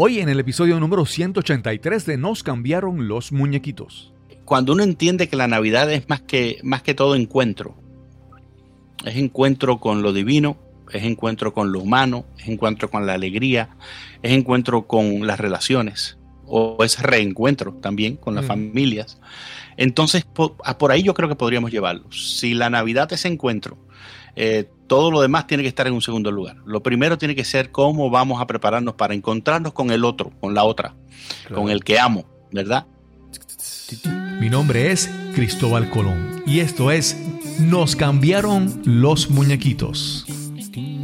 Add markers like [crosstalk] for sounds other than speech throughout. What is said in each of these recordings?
Hoy en el episodio número 183 de Nos cambiaron los muñequitos. Cuando uno entiende que la Navidad es más que, más que todo encuentro, es encuentro con lo divino, es encuentro con lo humano, es encuentro con la alegría, es encuentro con las relaciones, o es reencuentro también con las familias. Entonces, por, por, ahí yo creo que podríamos llevarlo. Si la Navidad es encuentro, eh, todo lo demás tiene que estar en un segundo lugar. Lo primero tiene que ser cómo vamos a prepararnos para encontrarnos con el otro, con la otra, claro. con el que amo, ¿verdad? Mi nombre es Cristóbal Colón y esto es Nos cambiaron los muñequitos.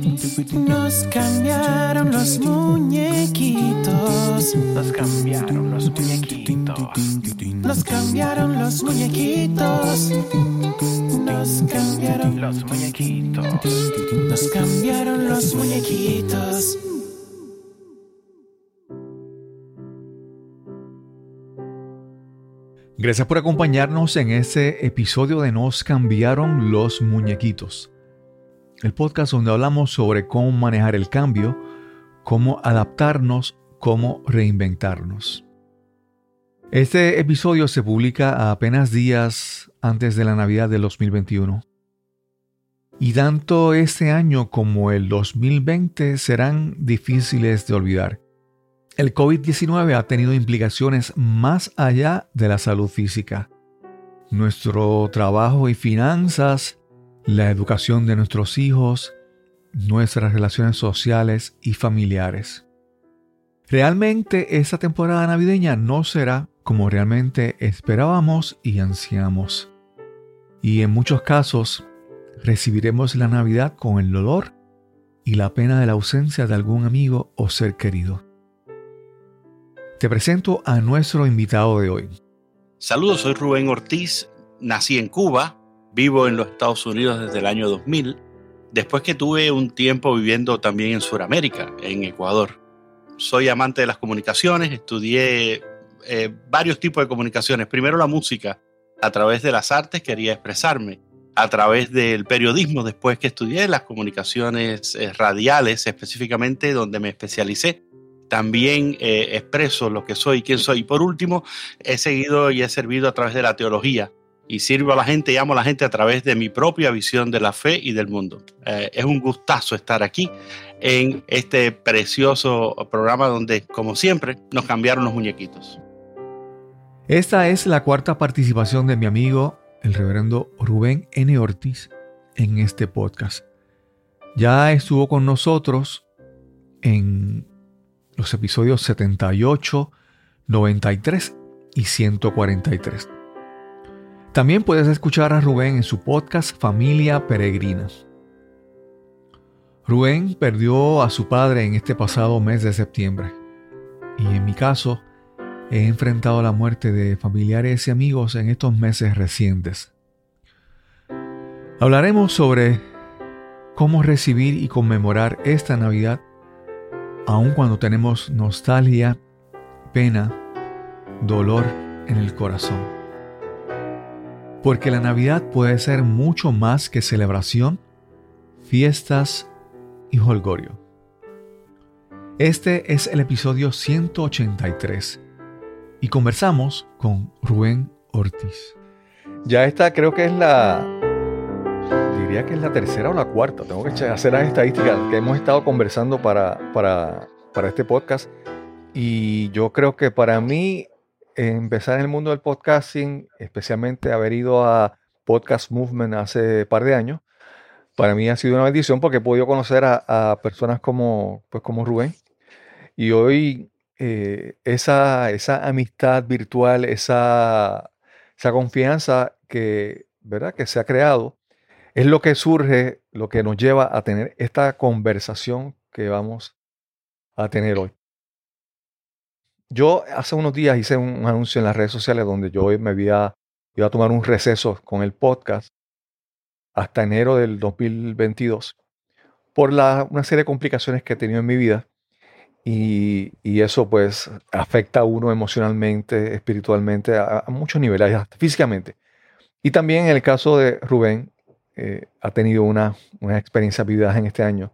Nos cambiaron los muñequitos. Nos cambiaron los muñequitos. Nos cambiaron los muñequitos. Nos cambiaron los muñequitos. Nos cambiaron los muñequitos. Gracias por acompañarnos en este episodio de Nos cambiaron los muñequitos el podcast donde hablamos sobre cómo manejar el cambio, cómo adaptarnos, cómo reinventarnos. Este episodio se publica a apenas días antes de la Navidad del 2021. Y tanto este año como el 2020 serán difíciles de olvidar. El COVID-19 ha tenido implicaciones más allá de la salud física. Nuestro trabajo y finanzas la educación de nuestros hijos, nuestras relaciones sociales y familiares. Realmente esta temporada navideña no será como realmente esperábamos y ansiamos. Y en muchos casos recibiremos la Navidad con el dolor y la pena de la ausencia de algún amigo o ser querido. Te presento a nuestro invitado de hoy. Saludos, soy Rubén Ortiz, nací en Cuba, Vivo en los Estados Unidos desde el año 2000, después que tuve un tiempo viviendo también en Sudamérica, en Ecuador. Soy amante de las comunicaciones, estudié eh, varios tipos de comunicaciones. Primero la música, a través de las artes quería expresarme, a través del periodismo, después que estudié las comunicaciones eh, radiales, específicamente donde me especialicé. También eh, expreso lo que soy, quién soy. Y por último, he seguido y he servido a través de la teología, y sirvo a la gente y amo a la gente a través de mi propia visión de la fe y del mundo. Eh, es un gustazo estar aquí en este precioso programa donde, como siempre, nos cambiaron los muñequitos. Esta es la cuarta participación de mi amigo, el reverendo Rubén N. Ortiz, en este podcast. Ya estuvo con nosotros en los episodios 78, 93 y 143. También puedes escuchar a Rubén en su podcast Familia Peregrina. Rubén perdió a su padre en este pasado mes de septiembre. Y en mi caso, he enfrentado la muerte de familiares y amigos en estos meses recientes. Hablaremos sobre cómo recibir y conmemorar esta Navidad, aun cuando tenemos nostalgia, pena, dolor en el corazón. Porque la Navidad puede ser mucho más que celebración, fiestas y holgorio. Este es el episodio 183 y conversamos con Rubén Ortiz. Ya esta creo que es la, diría que es la tercera o la cuarta, tengo que hacer las estadísticas que hemos estado conversando para, para, para este podcast. Y yo creo que para mí empezar en el mundo del podcasting, especialmente haber ido a Podcast Movement hace par de años, para mí ha sido una bendición porque he podido conocer a, personas como, pues como Rubén. Y hoy eh, esa, esa amistad virtual, esa, esa confianza que, ¿verdad? que se ha creado, es lo que surge, lo que nos lleva a tener esta conversación que vamos a tener hoy. Yo hace unos días hice un anuncio en las redes sociales donde yo me había, iba a tomar un receso con el podcast hasta enero del 2022 por una serie de complicaciones que he tenido en mi vida y, eso pues afecta a uno emocionalmente, espiritualmente, a, muchos niveles, hasta físicamente. Y también en el caso de Rubén, eh, ha tenido una, una experiencia vividas en este año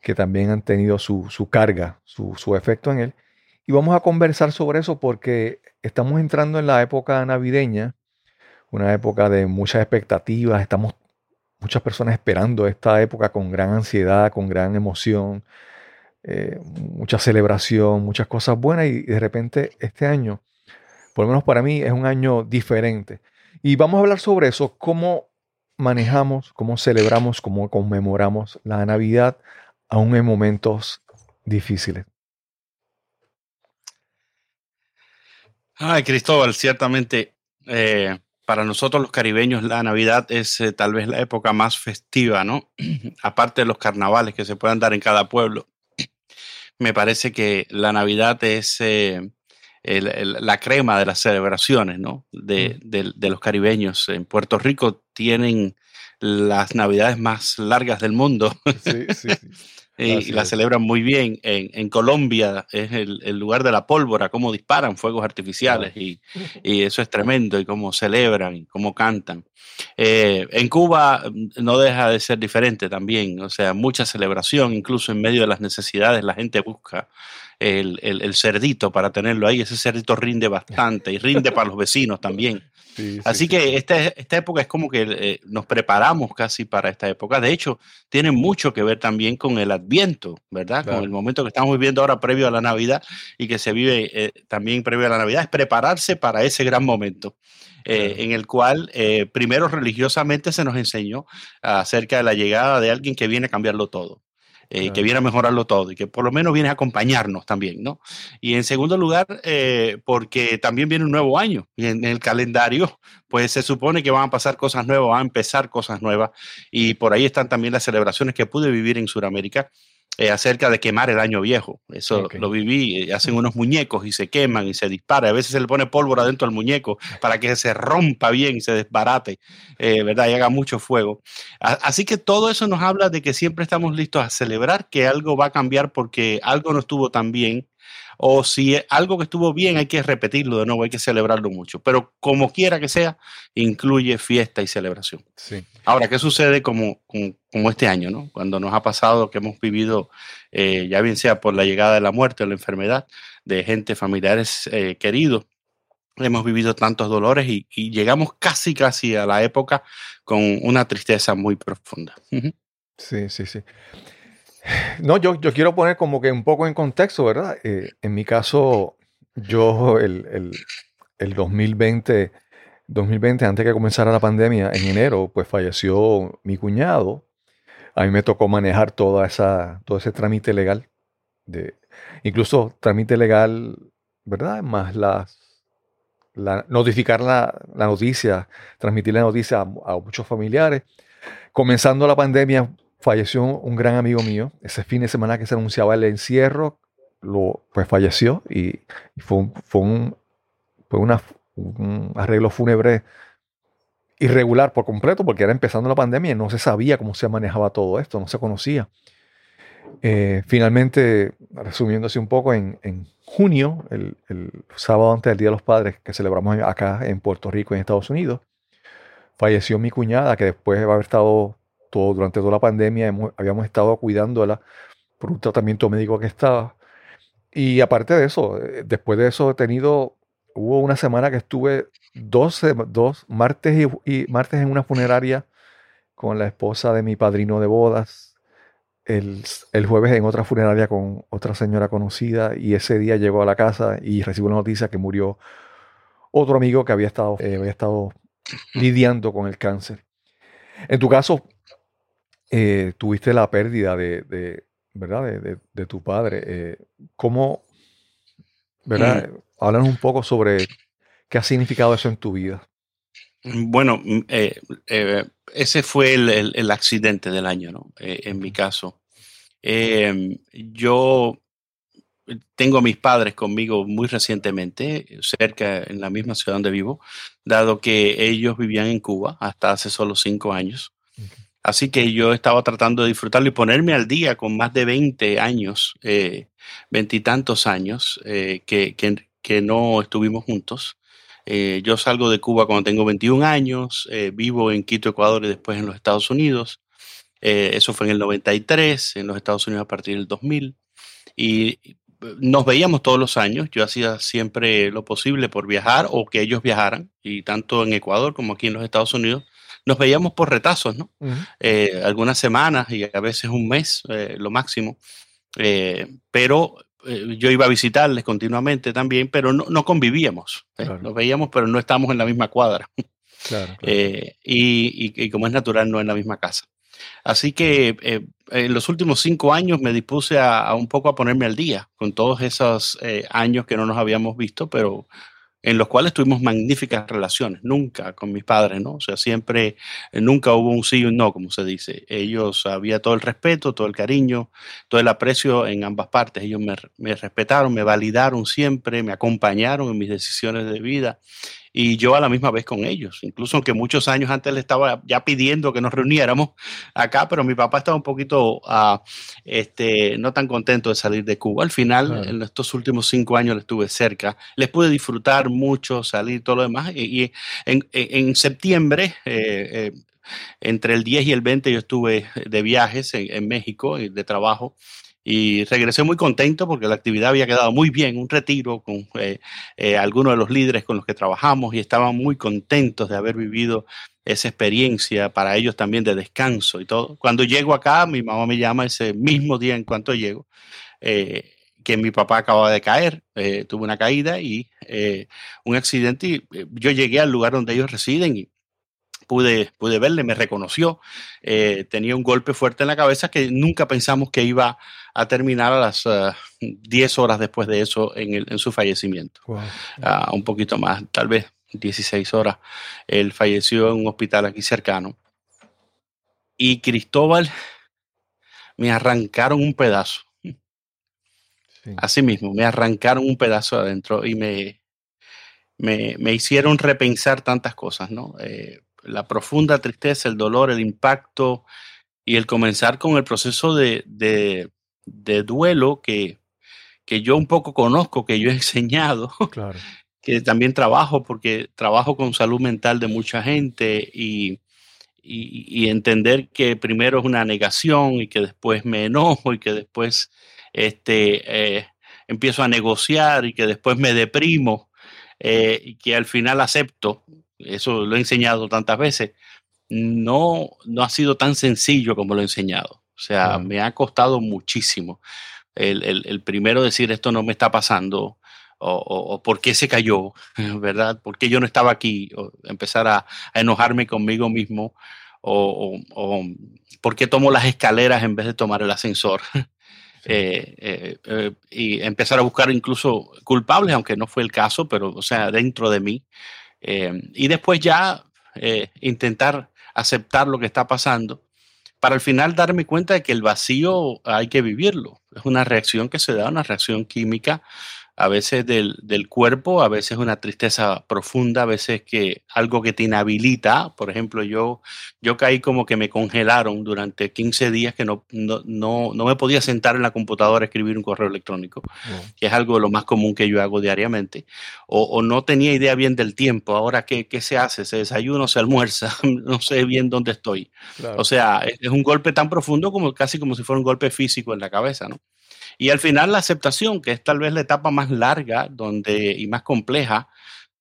que también han tenido su, carga, su efecto en él. Y vamos a conversar sobre eso porque estamos entrando en la época navideña, una época de muchas expectativas, estamos muchas personas esperando esta época con gran ansiedad, con gran emoción, eh, mucha celebración, muchas cosas buenas y de repente este año, por lo menos para mí, es un año diferente. Y vamos a hablar sobre eso, cómo manejamos, cómo celebramos, cómo conmemoramos la Navidad aún en momentos difíciles. Ay, Cristóbal, ciertamente eh, para nosotros los caribeños la Navidad es eh, tal vez la época más festiva, ¿no? [clears throat] Aparte de los carnavales que se puedan dar en cada pueblo, [clears throat] me parece que la Navidad es eh, la crema de las celebraciones, ¿no? De, de, los caribeños. En Puerto Rico tienen las Navidades más largas del mundo. Sí, sí, sí. [laughs] y, la celebran muy bien. En, en Colombia es el, el, lugar de la pólvora, cómo disparan fuegos artificiales y, y, eso es tremendo y cómo celebran y cómo cantan. Eh, en Cuba mm, no deja de ser diferente también, o sea, mucha celebración, incluso en medio de las necesidades la gente busca el, el, el cerdito para tenerlo ahí, ese cerdito rinde bastante y rinde para los vecinos también. Así que esta, esta, época es como que eh, nos preparamos casi para esta época. De hecho, tiene mucho que ver también con el Adviento, ¿verdad? Con el momento que estamos viviendo ahora previo a la Navidad y que se vive eh, también previo a la Navidad, es prepararse para ese gran momento. Eh, en el cual primero religiosamente se nos enseñó acerca de la llegada de alguien que viene a cambiarlo todo. Eh, que viene a mejorarlo todo y que por lo menos viene a acompañarnos también, ¿no? Y en segundo lugar, eh, porque también viene un nuevo año y en el calendario, pues se supone que van a pasar cosas nuevas, van a empezar cosas nuevas y por ahí están también las celebraciones que pude vivir en Sudamérica eh, acerca de quemar el año viejo. Eso lo viví, eh, hacen unos muñecos y se queman y se dispara. A veces se le pone pólvora dentro del muñeco para que se rompa bien y se desbarate, eh, ¿verdad? Y haga mucho fuego. así que todo eso nos habla de que siempre estamos listos a celebrar que algo va a cambiar porque algo no estuvo tan bien o si algo que estuvo bien hay que repetirlo de nuevo, hay que celebrarlo mucho. Pero como quiera que sea, incluye fiesta y celebración. Sí. Ahora, ¿qué sucede como, como, este año, ¿no? cuando nos ha pasado que hemos vivido, eh, ya bien sea por la llegada de la muerte o la enfermedad de gente, familiares eh, queridos? Hemos vivido tantos dolores y, llegamos casi, casi a la época con una tristeza muy profunda. Sí, sí, sí. No, yo, yo quiero poner como que un poco en contexto, ¿verdad? Eh, en mi caso, yo el, el, el 2020, 2020, antes que comenzara la pandemia, en enero, pues falleció mi cuñado. A mí me tocó manejar toda esa, todo ese trámite legal. De, incluso trámite legal, ¿verdad? Más las, la, notificar la, la, noticia, transmitir la noticia a, a muchos familiares. Comenzando la pandemia, falleció un gran amigo mío. Ese fin de semana que se anunciaba el encierro, lo, pues falleció y, fue, un, fue, fue un arreglo fúnebre irregular por completo porque era empezando la pandemia y no se sabía cómo se manejaba todo esto, no se conocía. Eh, finalmente, resumiéndose un poco, en, en junio, el, el, sábado antes del Día de los Padres que celebramos acá en Puerto Rico, en Estados Unidos, falleció mi cuñada que después de haber estado durante toda la pandemia habíamos estado cuidándola por un tratamiento médico que estaba. Y aparte de eso, eh, después de eso he tenido, hubo una semana que estuve dos, dos martes y, martes en una funeraria con la esposa de mi padrino de bodas. El, el, jueves en otra funeraria con otra señora conocida y ese día llegó a la casa y recibió la noticia que murió otro amigo que había estado, eh, había estado lidiando con el cáncer. En tu caso, eh, tuviste la pérdida de, ¿verdad? De, tu padre. Eh, ¿Cómo, verdad? Mm. un poco sobre qué ha significado eso en tu vida. Bueno, mm, eh, ese fue el, accidente del año, ¿no? en mi caso. Em, yo tengo a mis padres conmigo muy recientemente, cerca en la misma ciudad donde vivo, dado que ellos vivían en Cuba hasta hace solo cinco años. Así que yo estaba tratando de disfrutarlo y ponerme al día con más de 20 años, eh, veintitantos años eh, que, que, no estuvimos juntos. Eh, yo salgo de Cuba cuando tengo 21 años, vivo en Quito, Ecuador y después en los Estados Unidos. eso fue en el 93, en los Estados Unidos a partir del 2000. Y nos veíamos todos los años, yo hacía siempre lo posible por viajar o que ellos viajaran, y tanto en Ecuador como aquí en los Estados Unidos, nos veíamos por retazos, ¿no? Eh, algunas semanas y a veces un mes, eh, lo máximo. Eh, pero yo iba a visitarles continuamente también, pero no, convivíamos. Nos veíamos, pero no estábamos en la misma cuadra. [laughs] y, como es natural, no en la misma casa. Así que en los últimos cinco años me dispuse a, un poco a ponerme al día con todos esos años que no nos habíamos visto, pero en los cuales tuvimos magníficas relaciones, nunca con mis padres, ¿no? O sea, siempre, eh, nunca hubo un sí y un no, como se dice. Ellos, había todo el respeto, todo el cariño, todo el aprecio en ambas partes. Ellos me, me respetaron, me validaron siempre, me acompañaron en mis decisiones de vida y yo a la misma vez con ellos. Incluso aunque muchos años antes le estaba ya pidiendo que nos reuniéramos acá, pero mi papá estaba un poquito uh, este, no tan contento de salir de Cuba. Al final, en estos últimos cinco años le estuve cerca, les pude disfrutar mucho, salir, todo lo demás. Y, en, en, septiembre, eh, eh, entre el 10 y el 20, yo estuve de viajes en, en México, de trabajo y regresé muy contento porque la actividad había quedado muy bien, un retiro con eh, eh, algunos de los líderes con los que trabajamos y estaban muy contentos de haber vivido esa experiencia para ellos también de descanso y todo. Cuando llego acá, mi mamá me llama ese mismo día en cuanto llego, eh, que mi papá acababa de caer, tuvo una caída y un accidente y yo llegué al lugar donde ellos residen y pude, pude verle, me reconoció, tenía un golpe fuerte en la cabeza que nunca pensamos que iba a terminar a las 10 uh, horas después de eso en, el, en su fallecimiento. Uh, un poquito más, tal vez 16 horas. Él falleció en un hospital aquí cercano. Y Cristóbal me arrancaron un pedazo. Así mismo, me arrancaron un pedazo adentro y me, me, me hicieron repensar tantas cosas, ¿no? Eh, la profunda tristeza, el dolor, el impacto y el comenzar con el proceso de, de, de duelo que, que yo un poco conozco, que yo he [laughs] enseñado, claro. que también trabajo porque trabajo con salud mental de mucha gente y, y, entender que primero es una negación y que después me enojo y que después este, eh, empiezo a negociar y que después me deprimo eh, y que al final acepto, eso lo he enseñado tantas veces, no, no ha sido tan sencillo como lo he enseñado. O sea, me ha costado muchísimo el, el, primero decir esto no me está pasando o, o, por qué se cayó, [laughs] ¿verdad? ¿Por qué yo no estaba aquí? O empezar a, a enojarme conmigo mismo o, o, por qué tomo las escaleras en vez de tomar el ascensor. [laughs] Eh, eh, eh, y empezar a buscar incluso culpables, aunque no fue el caso, pero, o sea, dentro de mí. Y después ya intentar aceptar lo que está pasando para al final darme cuenta de que el vacío hay que vivirlo. Es una reacción que se da, una reacción química a veces del, del, cuerpo, a veces una tristeza profunda, a veces que algo que te inhabilita. Por ejemplo, yo, yo caí como que me congelaron durante 15 días que no, no, no, no me podía sentar en la computadora a escribir un correo electrónico, que es algo de lo más común que yo hago diariamente. O, o no tenía idea bien del tiempo. Ahora, ¿qué, ¿qué, se hace? ¿Se desayuna o se almuerza? [laughs] no sé bien dónde estoy. O sea, es, es un golpe tan profundo como casi como si fuera un golpe físico en la cabeza, ¿no? Y al final la aceptación, que es tal vez la etapa más larga donde, y más compleja,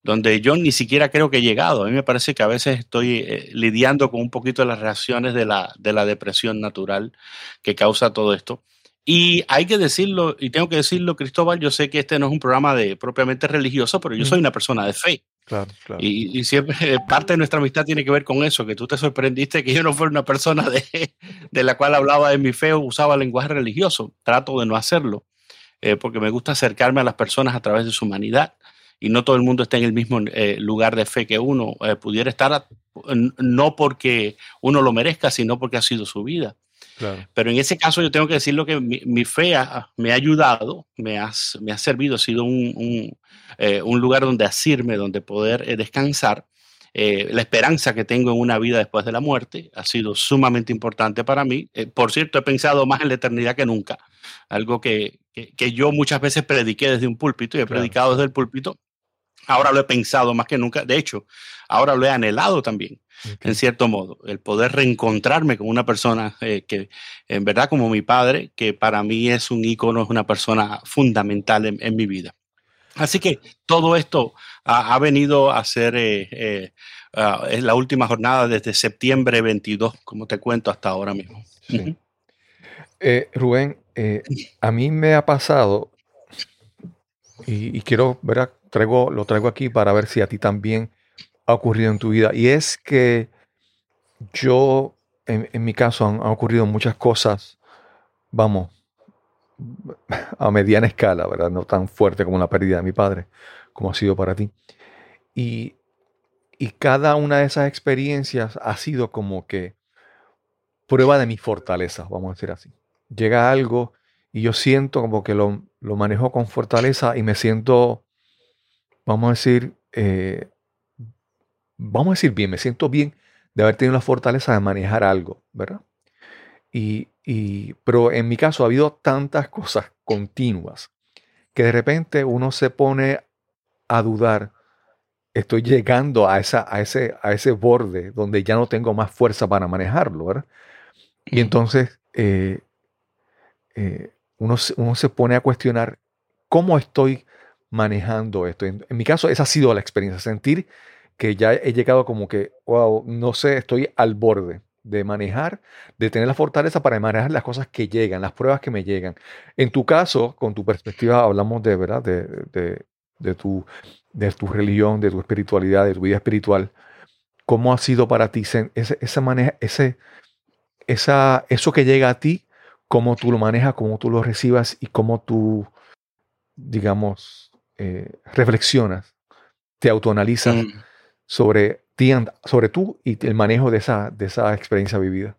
donde yo ni siquiera creo que he llegado. A mí me parece que a veces estoy eh, lidiando con un poquito de las reacciones de la, de la depresión natural que causa todo esto. Y hay que decirlo, y tengo que decirlo, Cristóbal, yo sé que este no es un programa de propiamente religioso, pero yo soy una persona de fe. Claro. Y, siempre parte de nuestra amistad tiene que ver con eso, que tú te sorprendiste que yo no fuera una persona de, de la cual hablaba de mi fe o usaba lenguaje religioso. Trato de no hacerlo, eh, porque me gusta acercarme a las personas a través de su humanidad. Y no todo el mundo está en el mismo eh, lugar de fe que uno eh, pudiera estar, no porque uno lo merezca, sino porque ha sido su vida. Pero en ese caso yo tengo que decirlo que mi, fe me ha ayudado, me ha, me ha servido, ha sido un, un, eh, un lugar donde asirme, donde poder eh, descansar. Eh, la esperanza que tengo en una vida después de la muerte ha sido sumamente importante para mí. por cierto, he pensado más en la eternidad que nunca, algo que, que, que yo muchas veces prediqué desde un púlpito y he predicado desde el púlpito. Ahora lo he pensado más que nunca. De hecho, ahora lo he anhelado también en cierto modo, el poder reencontrarme con una persona eh, que, en verdad, como mi padre, que para mí es un ícono, es una persona fundamental en, mi vida. Así que todo esto ha, venido a ser eh, eh, es la última jornada desde septiembre 22, como te cuento, hasta ahora mismo. Rubén, a mí me ha pasado, y, quiero, ver, Traigo, lo traigo aquí para ver si a ti también ha ocurrido en tu vida. Y es que yo, en, mi caso, han, ocurrido muchas cosas, vamos, a mediana escala, ¿verdad? No tan fuerte como la pérdida de mi padre, como ha sido para ti. Y, y cada una de esas experiencias ha sido como que prueba de mi fortaleza, vamos a decir así. Llega algo y yo siento como que lo, lo manejo con fortaleza y me siento, vamos a decir, eh, vamos a decir bien, me siento bien de haber tenido la fortaleza de manejar algo, ¿verdad? Y, pero en mi caso ha habido tantas cosas continuas que de repente uno se pone a dudar, estoy llegando a, esa, a, ese, a ese borde donde ya no tengo más fuerza para manejarlo, ¿verdad? Y entonces eh, eh, uno, uno, se pone a cuestionar cómo estoy manejando esto. En, en, mi caso, esa ha sido la experiencia, sentir que ya he llegado como que, wow, no sé, estoy al borde de manejar, de tener la fortaleza para manejar las cosas que llegan, las pruebas que me llegan. En tu caso, con tu perspectiva, hablamos de, ¿verdad? De, de, tu, de tu religión, de tu espiritualidad, de tu vida espiritual. ¿Cómo ha sido para ti ese, ese maneja, ese, esa, eso que llega a ti, cómo tú lo manejas, cómo tú lo recibas y cómo tú, digamos, eh, reflexionas, te autoanalizas mm sobre ti, sobre tú y el manejo de esa, de esa experiencia vivida?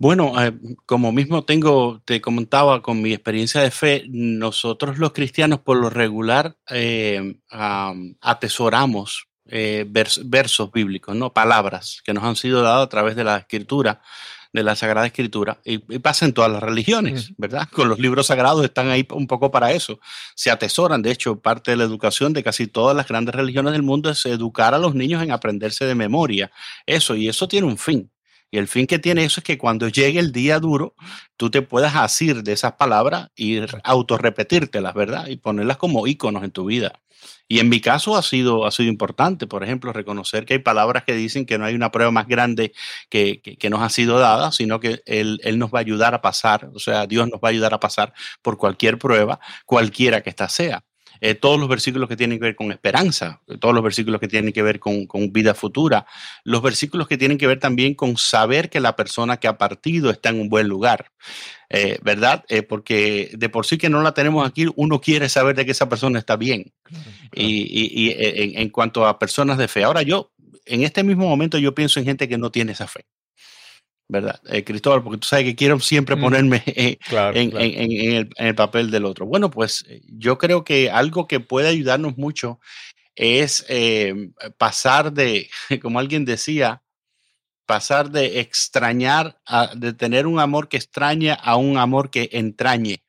Bueno, eh, como mismo tengo, te comentaba con mi experiencia de fe, nosotros los cristianos por lo regular eh, atesoramos eh, versos bíblicos, ¿no? Palabras que nos han sido dadas a través de la escritura de la Sagrada Escritura y, pasa en todas las religiones, ¿verdad? Con los libros sagrados están ahí un poco para eso. Se atesoran, de hecho, parte de la educación de casi todas las grandes religiones del mundo es educar a los niños en aprenderse de memoria. Eso, y eso tiene un fin. Y el fin que tiene eso es que cuando llegue el día duro, tú te puedas asir de esas palabras y autorrepetírtelas, ¿verdad? Y ponerlas como íconos en tu vida. Y en mi caso ha sido, ha sido importante, por ejemplo, reconocer que hay palabras que dicen que no hay una prueba más grande que, que, nos ha sido dada, sino que él, él, nos va a ayudar a pasar, o sea, Dios nos va a ayudar a pasar por cualquier prueba, cualquiera que ésta sea. Eh, todos los versículos que tienen que ver con esperanza, todos los versículos que tienen que ver con, con, vida futura, los versículos que tienen que ver también con saber que la persona que ha partido está en un buen lugar. Eh, ¿verdad? Eh, porque de por sí que no la tenemos aquí, uno quiere saber de que esa persona está bien. Y, y, en, en, cuanto a personas de fe, ahora yo, en este mismo momento, yo pienso en gente que no tiene esa fe. ¿Verdad? Eh, Cristóbal, porque tú sabes que quiero siempre mm. ponerme [laughs] en, el, papel del otro. Bueno, pues eh, yo creo que algo que puede ayudarnos mucho es eh, pasar de, [laughs] como alguien decía, pasar de extrañar, a, de tener un amor que extraña a un amor que entrañe.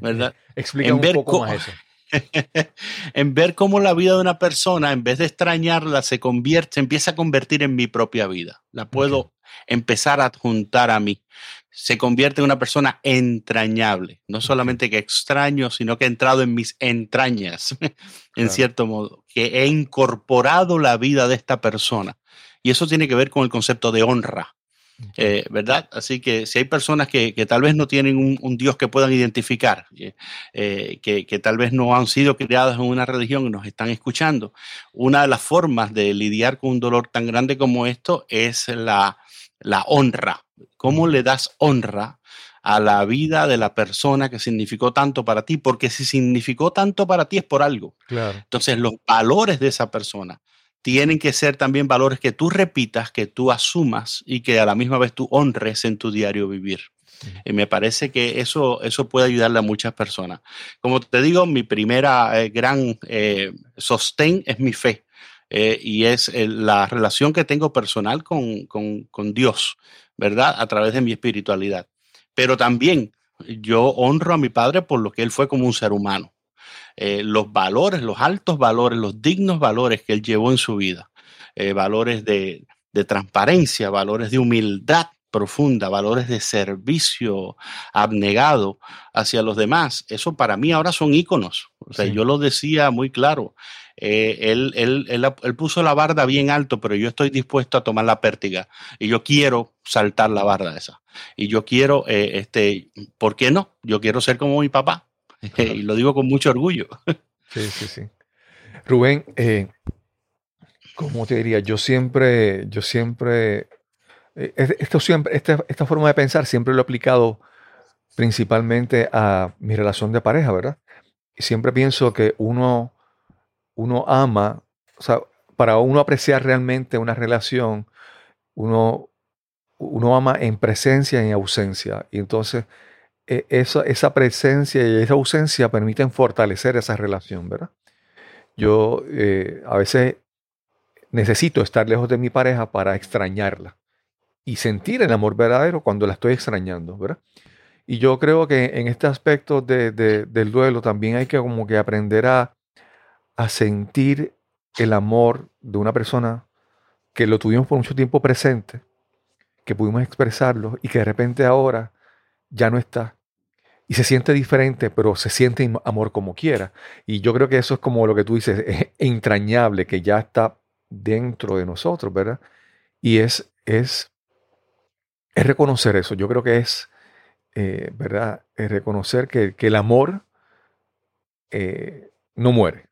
¿Verdad? Explica un poco más eso. [laughs] en ver cómo la vida de una persona, en vez de extrañarla, se convierte, se empieza a convertir en mi propia vida. La puedo empezar a adjuntar a mí. Se convierte en una persona entrañable, no solamente que extraño, sino que he entrado en mis entrañas, [laughs] en cierto modo, que he incorporado la vida de esta persona. Y eso tiene que ver con el concepto de honra. Eh, ¿Verdad? Así que si hay personas que, tal vez no tienen un, Dios que puedan identificar, eh, que, que, tal vez no han sido criados en una religión y nos están escuchando, una de las formas de lidiar con un dolor tan grande como esto es la, la honra. ¿Cómo le das honra a la vida de la persona que significó tanto para ti? Porque si significó tanto para ti es por algo. Entonces, los valores de esa persona tienen que ser también valores que tú repitas, que tú asumas y que a la misma vez tú honres en tu diario vivir. Y me parece que eso, eso puede ayudarle a muchas personas. Como te digo, mi primera eh, gran eh, sostén es mi fe. Eh, y es eh, la relación que tengo personal con, con, Dios, ¿verdad? A través de mi espiritualidad. Pero también yo honro a mi padre por lo que él fue como un ser humano. Eh, los valores, los altos valores, los dignos valores que él llevó en su vida. eh, valores de, de transparencia, valores de humildad profunda, valores de servicio abnegado hacia los demás. Eso para mí ahora son íconos. O sea, Sí. yo lo decía muy claro. Eh, él, él- él- él puso la barda bien alto, pero yo estoy dispuesto a tomar la pértiga y yo quiero saltar la barda esa. Y yo quiero, eh, este, ¿por qué no? Yo quiero ser como mi papá. [laughs] y lo digo con mucho orgullo. [laughs] Sí, sí, sí. Rubén, eh, ¿cómo te diría? Yo siempre, yo siempre, eh, es- esto siempre, esta, esta forma de pensar siempre lo he aplicado principalmente a mi relación de pareja, ¿verdad? Y siempre pienso que uno, uno ama, o sea, para uno apreciar realmente una relación, uno, uno ama en presencia y en ausencia. Y entonces e- esa, presencia y esa ausencia permiten fortalecer esa relación, ¿verdad? Yo eh, a veces necesito estar lejos de mi pareja para extrañarla y sentir el amor verdadero cuando la estoy extrañando, ¿verdad? Y yo creo que en este aspecto de- del duelo también hay que como que aprender a, a sentir el amor de una persona que lo tuvimos por mucho tiempo presente, que pudimos expresarlo y que de repente ahora ya no está. Y se siente diferente, pero se siente amor como quiera. Y yo creo que eso es como lo que tú dices, es entrañable, que ya está dentro de nosotros, ¿verdad? Y es, es, es reconocer eso. Yo creo que es, eh, ¿verdad? Es reconocer que, que el amor eh, no muere.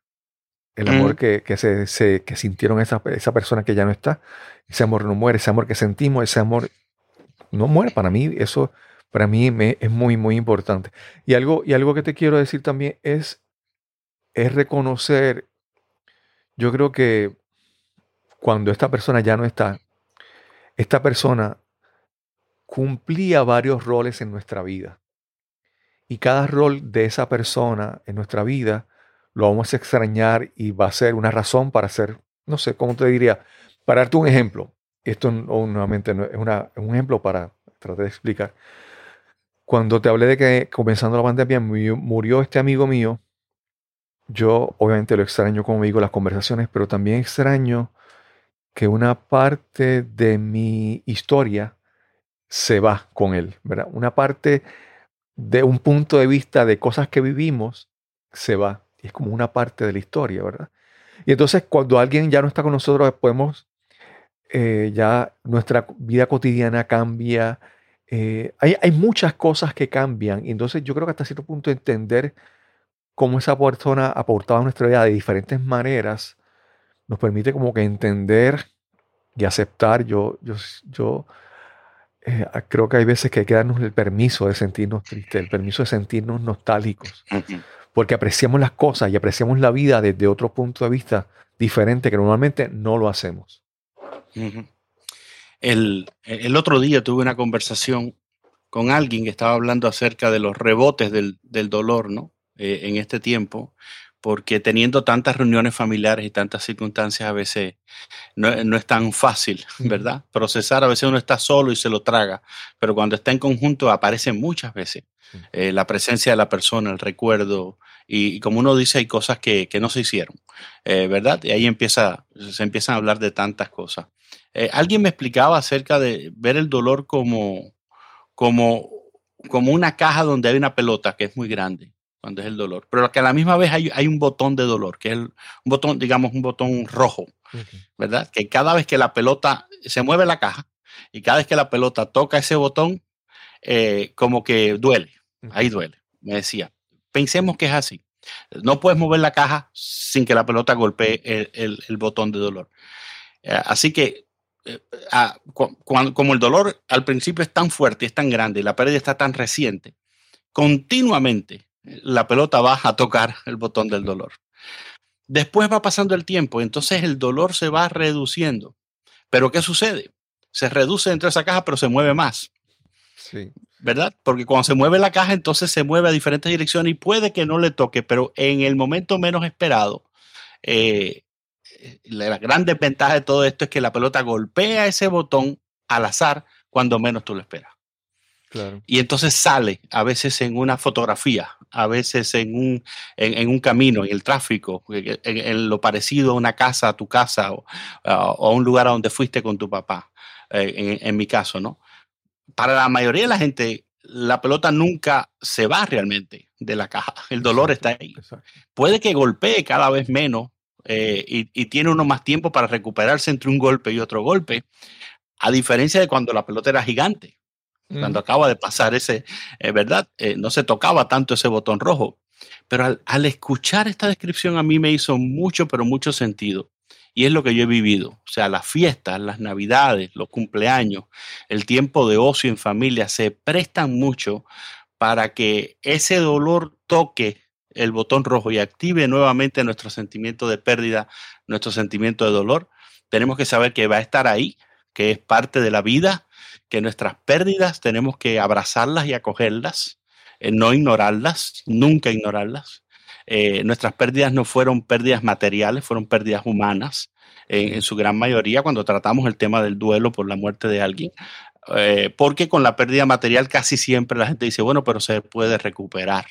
El amor Mm. que, que, se, se- que sintieron esa, esa persona que ya no está, ese amor no muere, ese amor que sentimos, ese amor no muere. Para mí, eso para mí me, es muy, muy importante. Y algo, y algo que te quiero decir también es, es reconocer, yo creo que cuando esta persona ya no está, esta persona cumplía varios roles en nuestra vida. Y cada rol de esa persona en nuestra vida lo vamos a extrañar y va a ser una razón para hacer, no sé, ¿cómo te diría? Para darte un ejemplo. Esto no- nuevamente es, una- es un ejemplo para tratar de explicar. Cuando te hablé de que comenzando la pandemia murió este amigo mío, yo obviamente lo extraño, como digo, las conversaciones, pero también extraño que una parte de mi historia se va con él, ¿verdad? Una parte de un punto de vista de cosas que vivimos se va. Es como una parte de la historia, ¿verdad? Y entonces cuando alguien ya no está con nosotros, podemos, eh, ya nuestra vida cotidiana cambia. eh, hay, hay muchas cosas que cambian. Y entonces yo creo que hasta cierto punto entender cómo esa persona aportaba a nuestra vida de diferentes maneras nos permite como que entender y aceptar. Yo, yo, yo eh, creo que hay veces que hay que darnos el permiso de sentirnos tristes, el permiso de sentirnos nostálgicos. Porque apreciamos las cosas y apreciamos la vida desde otro punto de vista diferente que normalmente no lo hacemos. El, el otro día tuve una conversación con alguien que estaba hablando acerca de los rebotes del, del dolor, ¿no? Eh, en este tiempo, porque teniendo tantas reuniones familiares y tantas circunstancias a veces no, no es tan fácil. ¿verdad? Procesar, a veces uno está solo y se lo traga, pero cuando está en conjunto aparece muchas veces eh, la presencia de la persona, el recuerdo, y, y como uno dice, hay cosas que, que no se hicieron, eh, ¿verdad? Y ahí empieza, se empiezan a hablar de tantas cosas. Eh, alguien me explicaba acerca de ver el dolor como, como, como una caja donde hay una pelota que es muy grande cuando es el dolor, pero que a la misma vez hay, hay un botón de dolor, que es el- un botón, digamos, un botón rojo, ¿verdad? Que cada vez que la pelota se mueve la caja y cada vez que la pelota toca ese botón, eh, como que duele, ahí duele. Me decía, pensemos que es así. No puedes mover la caja sin que la pelota golpee el, el- el botón de dolor. Eh, así que, eh, como el dolor al principio es tan fuerte, es tan grande y la pérdida está tan reciente, continuamente la pelota va a tocar el botón del dolor. Después va pasando el tiempo, entonces el dolor se va reduciendo. Pero ¿qué sucede? Se reduce dentro de esa caja, pero se mueve más. Sí. ¿verdad? Porque cuando se mueve la caja, entonces se mueve a diferentes direcciones y puede que no le toque, pero en el momento menos esperado, eh, la la gran desventaja de todo esto es que la pelota golpea ese botón al azar cuando menos tú lo esperas. Claro. Y entonces sale a veces en una fotografía, a veces en un, en, en un camino, en el tráfico, en, en lo parecido a una casa, a tu casa o, a- o a un lugar a donde fuiste con tu papá, eh, en, en mi caso, ¿no? Para la mayoría de la gente, la pelota nunca se va realmente de la caja. [laughs] El dolor Exacto, está ahí. Exacto. Puede que golpee cada vez menos eh, y, y tiene uno más tiempo para recuperarse entre un golpe y otro golpe, a diferencia de cuando la pelota era gigante cuando acaba de pasar ese, eh, ¿verdad? Eh, no se tocaba tanto ese botón rojo. Pero al, al escuchar esta descripción a mí me hizo mucho, pero mucho sentido. Y es lo que yo he vivido. O sea, las fiestas, las navidades, los cumpleaños, el tiempo de ocio en familia se prestan mucho para que ese dolor toque el botón rojo y active nuevamente nuestro sentimiento de pérdida, nuestro sentimiento de dolor. Tenemos que saber que va a estar ahí, que es parte de la vida, que nuestras pérdidas tenemos que abrazarlas y acogerlas, eh, no ignorarlas, nunca ignorarlas. Eh, nuestras pérdidas no fueron pérdidas materiales, fueron pérdidas humanas, en, en su gran mayoría cuando tratamos el tema del duelo por la muerte de alguien. Eh, porque con la pérdida material casi siempre la gente dice, bueno, pero se puede recuperar.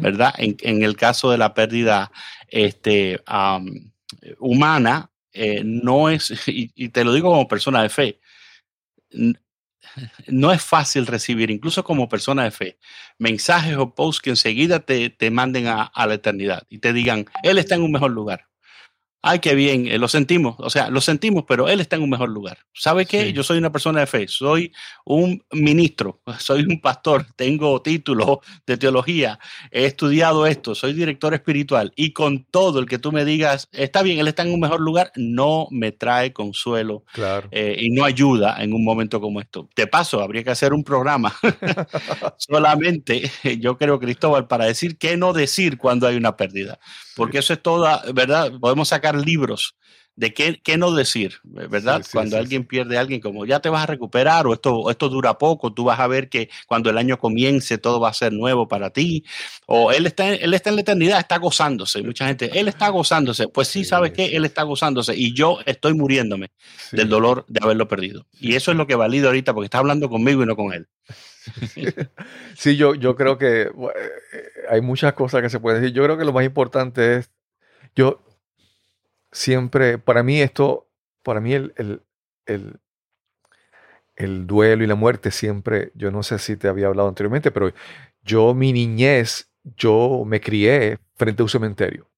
¿verdad? En, en el caso de la pérdida este, humana, eh, no es, [laughs] y, y te lo digo como persona de fe, no es fácil recibir, incluso como persona de fe, mensajes o posts que enseguida te, te manden a, a la eternidad y te digan, Él está en un mejor lugar. Ay, qué bien, eh, lo sentimos, o sea, lo sentimos, pero Él está en un mejor lugar. ¿Sabe qué? Sí. Yo soy una persona de fe, soy un ministro, [laughs] soy un pastor, tengo título de teología, he estudiado esto, soy director espiritual y con todo el que tú me digas, está bien, Él está en un mejor lugar, no me trae consuelo Claro. eh, y no ayuda en un momento como esto. De paso, habría que hacer un programa [laughs] [laughs] solamente, yo creo, Cristóbal, para decir qué no decir cuando hay una pérdida. Porque eso es toda, ¿verdad? Podemos sacar libros de qué, qué no decir, ¿verdad? Sí, sí, cuando sí, alguien pierde a alguien, como ya te vas a recuperar o esto, esto dura poco, tú vas a ver que cuando el año comience todo va a ser nuevo para ti. O él está, él está en la eternidad, está gozándose. Mucha gente, él está gozándose. Pues sí, ¿sabes qué? Él está gozándose y yo estoy muriéndome del dolor de haberlo perdido. Y eso es lo que valido ahorita porque está hablando conmigo y no con él. [laughs] Sí, yo, yo creo que eh, hay muchas cosas que se pueden decir. Yo creo que lo más importante es, yo siempre, para mí esto, para mí el, el, el, el duelo y la muerte siempre, yo no sé si te había hablado anteriormente, pero yo mi niñez, yo me crié frente a un cementerio.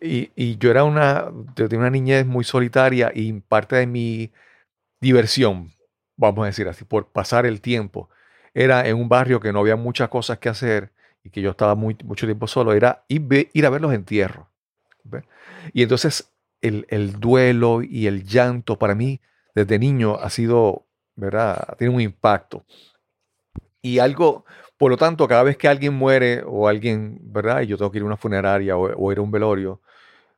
Y, y yo era una, yo tenía una niñez muy solitaria y parte de mi diversión, vamos a decir así, por pasar el tiempo, era en un barrio que no había muchas cosas que hacer y que yo estaba muy, mucho tiempo solo, era ir, ir a ver los entierros. ¿Ve? Y entonces el, el duelo y el llanto para mí desde niño ha sido, ¿verdad? Tiene un impacto. Y algo, por lo tanto, cada vez que alguien muere o alguien, ¿verdad? Y yo tengo que ir a una funeraria o, o ir a un velorio,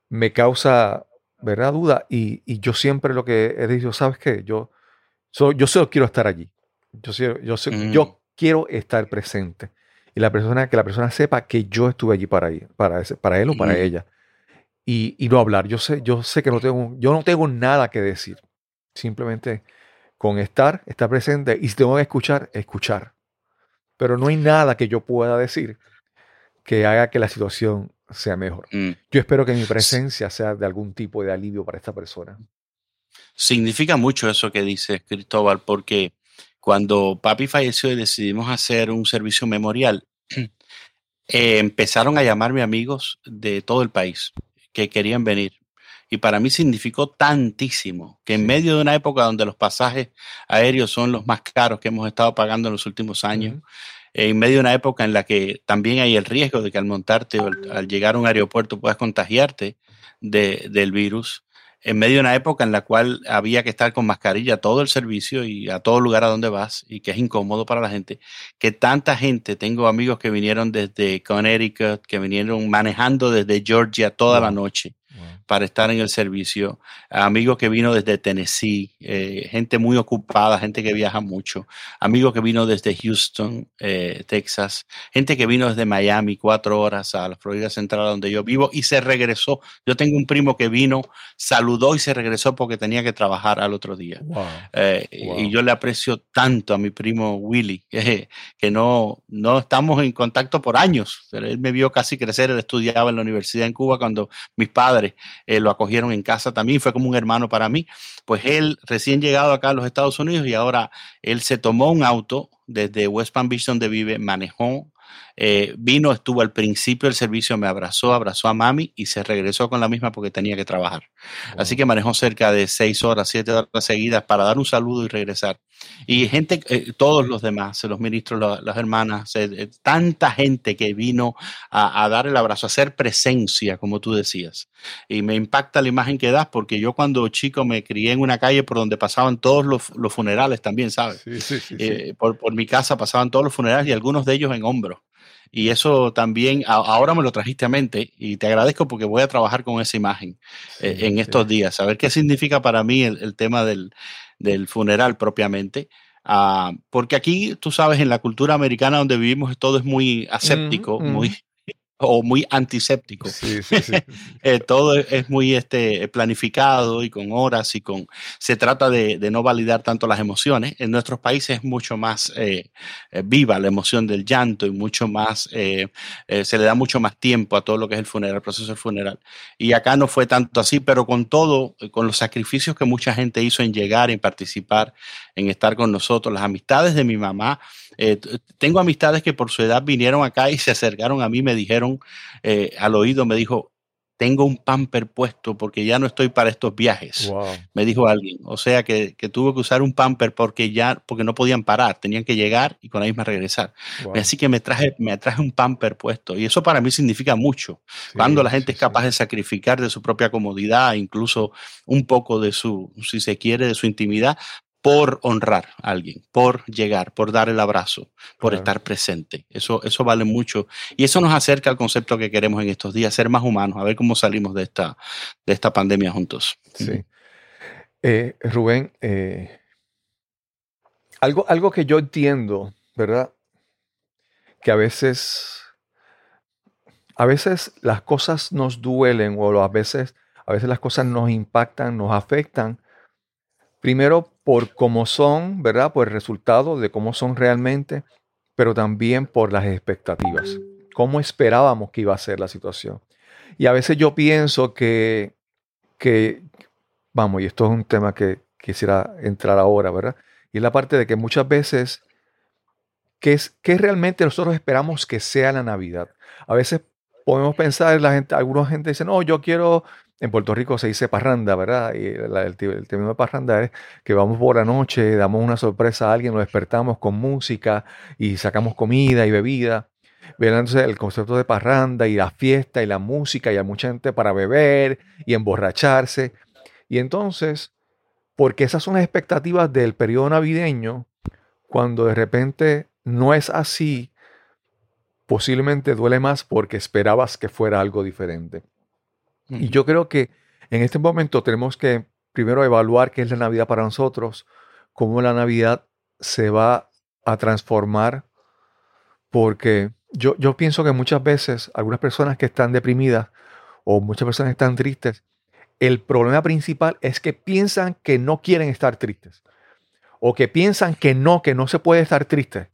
me causa, ¿verdad? Duda. Y, y yo siempre lo que he dicho, ¿sabes qué? Yo, so- yo solo quiero estar allí. Yo, yo, sé- Mm. yo quiero estar presente. Y la persona, que la persona sepa que yo estuve allí para, ella, para, ese- para él o para Mm. ella. Y, y no hablar. Yo sé, yo sé que no tengo, yo no tengo nada que decir. Simplemente con estar, estar presente. Y si tengo que escuchar, escuchar. Pero no hay nada que yo pueda decir que haga que la situación sea mejor. Mm. Yo espero que mi presencia sea de algún tipo de alivio para esta persona. Significa mucho eso que dices, Cristóbal, porque cuando papi falleció y decidimos hacer un servicio memorial, [clears throat] eh, empezaron a llamarme amigos de todo el país que querían venir. Y para mí significó tantísimo que en Sí. medio de una época donde los pasajes aéreos son los más caros que hemos estado pagando en los últimos años, en medio de una época en la que también hay el riesgo de que al montarte o al, al llegar a un aeropuerto puedas contagiarte de- del virus, en medio de una época en la cual había que estar con mascarilla todo el servicio y a todo lugar a donde vas y que es incómodo para la gente, que tanta gente, tengo amigos que vinieron desde Connecticut, que vinieron manejando desde Georgia toda la noche. Para estar en el servicio, amigo que vino desde Tennessee, eh, gente muy ocupada, gente que viaja mucho, amigo que vino desde Houston, eh, Texas, gente que vino desde Miami, cuatro horas a la Florida Central donde yo vivo y se regresó. Yo tengo un primo que vino, saludó y se regresó porque tenía que trabajar al otro día. Eh, y yo le aprecio tanto a mi primo Willy, [laughs] que no, no estamos en contacto por años, pero él me vio casi crecer, él estudiaba en la universidad en Cuba cuando mis padres eh, lo acogieron en casa también, fue como un hermano para mí. Pues él recién llegado acá a los Estados Unidos y ahora él se tomó un auto desde West Palm Beach donde vive, manejó eh, vino, estuvo al principio del servicio, me abrazó, abrazó a mami y se regresó con la misma porque tenía que trabajar. Así que manejó cerca de seis horas, siete horas seguidas para dar un saludo y regresar. Y gente, eh, todos los demás, los ministros, las hermanas, eh, tanta gente que vino a, dar el abrazo, a hacer presencia, como tú decías. Y me impacta la imagen que das porque yo cuando chico me crié en una calle por donde pasaban todos los, funerales también, ¿sabes? por, por mi casa pasaban todos los funerales y algunos de ellos en hombros. Y eso también, ahora me lo trajiste a mente y te agradezco porque voy a trabajar con esa imagen eh, en estos días, saber qué significa para mí el, tema del, funeral propiamente. Ah, porque aquí, tú sabes, en la cultura americana donde vivimos todo es muy aséptico, muy o muy antiséptico. [laughs] Eh, todo es muy este, planificado y con horas y con... Se trata de, no validar tanto las emociones. En nuestros países es mucho más eh, eh, viva la emoción del llanto y mucho más... se le da mucho más tiempo a todo lo que es el funeral, el proceso del funeral. Y acá no fue tanto así, pero con todo, con los sacrificios que mucha gente hizo en llegar, en participar, en estar con nosotros, las amistades de mi mamá, tengo amistades que por su edad vinieron acá y se acercaron a mí, me dijeron eh, al oído, me dijo, tengo un pamper puesto porque ya no estoy para estos viajes, me dijo alguien. O sea que, que, tuve que usar un pamper porque ya, porque no podían parar, tenían que llegar y con la misma regresar. Así que me traje, me traje un pamper puesto y eso para mí significa mucho. Cuando la gente es capaz de sacrificar de su propia comodidad, incluso un poco de su, si se quiere, de su intimidad, por honrar a alguien, por llegar, por dar el abrazo, por estar presente. Eso, eso vale mucho. Y eso nos acerca al concepto que queremos en estos días, ser más humanos, a ver cómo salimos de esta, de esta pandemia juntos. Sí. Eh, Rubén, eh, algo, algo que yo entiendo, ¿verdad? Que a veces, a veces las cosas nos duelen o a veces, a veces las cosas nos impactan, nos afectan Primero por cómo son, ¿verdad? Por el resultado de cómo son realmente, pero también por las expectativas. ¿Cómo esperábamos que iba a ser la situación? Y a veces yo pienso que, que vamos, y esto es un tema que quisiera entrar ahora, ¿verdad? Y es la parte de que muchas veces, ¿qué es qué realmente nosotros esperamos que sea la Navidad? A veces podemos pensar, la gente, alguna gente dice, no, yo quiero en Puerto Rico se dice parranda, ¿verdad? Y el, término de parranda es que vamos por la noche, damos una sorpresa a alguien, lo despertamos con música y sacamos comida y bebida. Entonces el concepto de parranda y la fiesta y la música y hay mucha gente para beber y emborracharse. Y entonces, porque esas son las expectativas del periodo navideño, cuando de repente no es así, posiblemente duele más porque esperabas que fuera algo diferente. Y yo creo que en este momento tenemos que primero evaluar qué es la Navidad para nosotros, cómo la Navidad se va a transformar, porque yo, yo pienso que muchas veces algunas personas que están deprimidas o muchas personas que están tristes, el problema principal es que piensan que no quieren estar tristes o que piensan que no, que no se puede estar triste.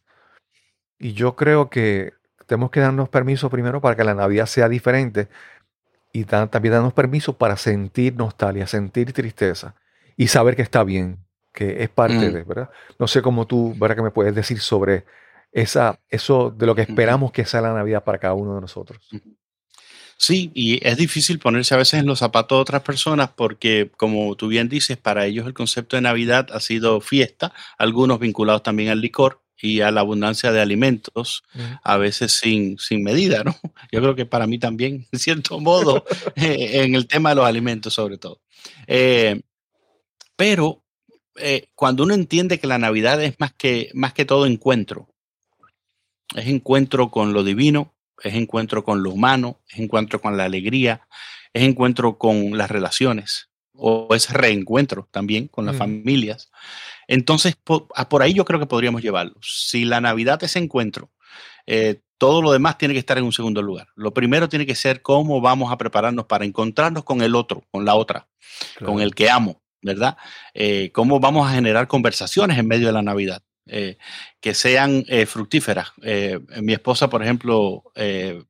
Y yo creo que tenemos que darnos permiso primero para que la Navidad sea diferente, y también darnos permiso para sentir nostalgia, sentir tristeza y saber que está bien, que es parte mm. de, ¿verdad? No sé cómo tú, ¿verdad? Que me puedes decir sobre esa, eso de lo que esperamos que sea la Navidad para cada uno de nosotros. Sí, y es difícil ponerse a veces en los zapatos de otras personas porque, como tú bien dices, para ellos el concepto de Navidad ha sido fiesta, algunos vinculados también al licor, y a la abundancia de alimentos, a veces sin, sin medida, ¿no? Yo creo que para mí también, [laughs] en cierto modo, eh, en el tema de los alimentos sobre todo. Eh, pero eh, cuando uno entiende que la Navidad es más que, más que todo encuentro, es encuentro con lo divino, es encuentro con lo humano, es encuentro con la alegría, es encuentro con las relaciones o es reencuentro también con las Mm. familias. Entonces, por, ahí yo creo que podríamos llevarlo. Si la Navidad es encuentro, eh, todo lo demás tiene que estar en un segundo lugar. Lo primero tiene que ser cómo vamos a prepararnos para encontrarnos con el otro, con la otra, con el que amo, ¿verdad? Eh, cómo vamos a generar conversaciones en medio de la Navidad. eh, que sean fructíferas. Mi esposa, por ejemplo, eh,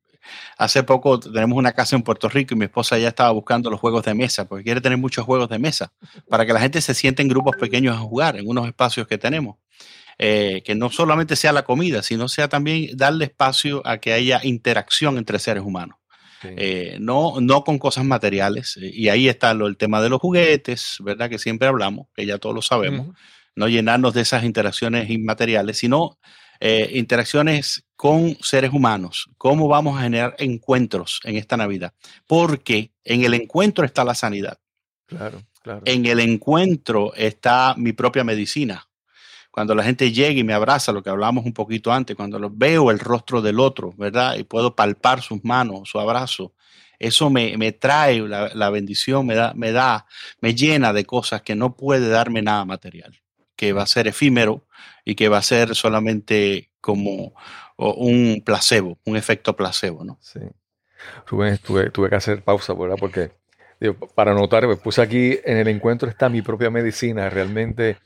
hace poco tenemos una casa en Puerto Rico y mi esposa ya estaba buscando los juegos de mesa, porque quiere tener muchos juegos de mesa, para que la gente se siente en grupos pequeños a jugar, en unos espacios que tenemos. Eh, que no solamente sea la comida, sino sea también darle espacio a que haya interacción entre seres humanos. Sí. Eh, no, no con cosas materiales. eh, Y ahí está lo, el tema de los juguetes, ¿verdad? Que siempre hablamos, que ya todos lo sabemos. No llenarnos de esas interacciones inmateriales, sino eh, interacciones con seres humanos. ¿Cómo vamos a generar encuentros en esta Navidad? Porque en el encuentro está la sanidad. Claro, claro. En el encuentro está mi propia medicina. Cuando la gente llega y me abraza, lo que hablamos un poquito antes, cuando lo veo el rostro del otro, ¿verdad? Y puedo palpar sus manos, su abrazo, eso me, me trae la, la bendición, me da, me da, me llena de cosas que no puede darme nada material, que va a ser efímero y que va a ser solamente como un placebo, un efecto placebo, ¿no? Sí. Rubén, tuve, tuve que hacer pausa, ¿verdad? Porque digo, para anotar, me puse aquí en el encuentro está mi propia medicina. Realmente,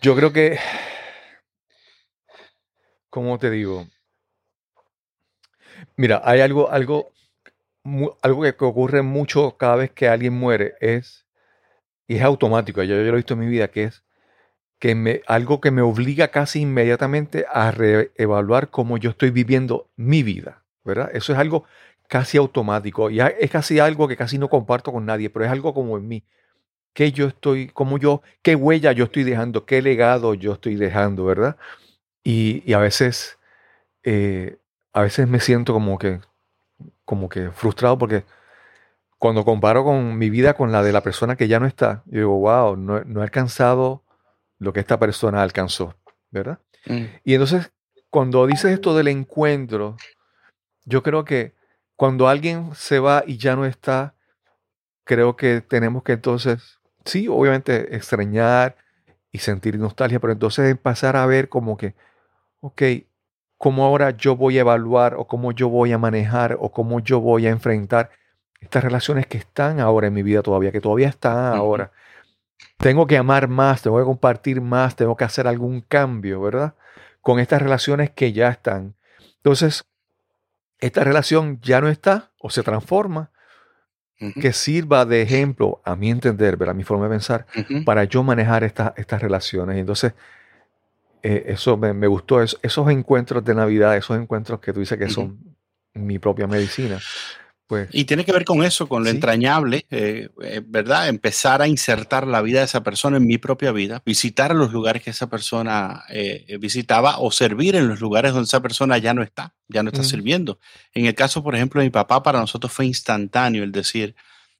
yo creo que, ¿cómo te digo? Mira, hay algo, algo, algo que, que ocurre mucho cada vez que alguien muere, es, y es automático, yo, yo lo he visto en mi vida, que es que me, algo que me obliga casi inmediatamente a reevaluar cómo yo estoy viviendo mi vida, ¿verdad? Eso es algo casi automático y es casi algo que casi no comparto con nadie, pero es algo como en mí. ¿Qué yo estoy, cómo yo, qué huella yo estoy dejando, qué legado yo estoy dejando, ¿verdad? Y, y a veces, eh, a veces me siento como que, como que frustrado porque cuando comparo con mi vida con la de la persona que ya no está, yo digo, wow, no, no he alcanzado lo que esta persona alcanzó, ¿verdad? Mm, Y entonces, cuando dices esto del encuentro, yo creo que cuando alguien se va y ya no está, creo que tenemos que entonces, sí, obviamente extrañar y sentir nostalgia, pero entonces empezar a ver como que, ok, cómo ahora yo voy a evaluar o cómo yo voy a manejar o cómo yo voy a enfrentar estas relaciones que están ahora en mi vida todavía, que todavía están ahora. Tengo que amar más, tengo que compartir más, tengo que hacer algún cambio, ¿verdad? Con estas relaciones que ya están. Entonces, esta relación ya no está o se transforma, que sirva de ejemplo, a mi entender, ¿verdad? a mi forma de pensar, para yo manejar esta- estas relaciones. Y entonces, eh, eso me, me gustó, es- esos encuentros de Navidad, esos encuentros que tú dices que son mi propia medicina. Pues, Y tiene que ver con eso, con lo Sí. entrañable, eh, eh, ¿verdad? Empezar a insertar la vida de esa persona en mi propia vida, visitar los lugares que esa persona eh, visitaba o servir en los lugares donde esa persona ya no está, ya no está sirviendo. En el caso, por ejemplo, de mi papá, para nosotros fue instantáneo el decir,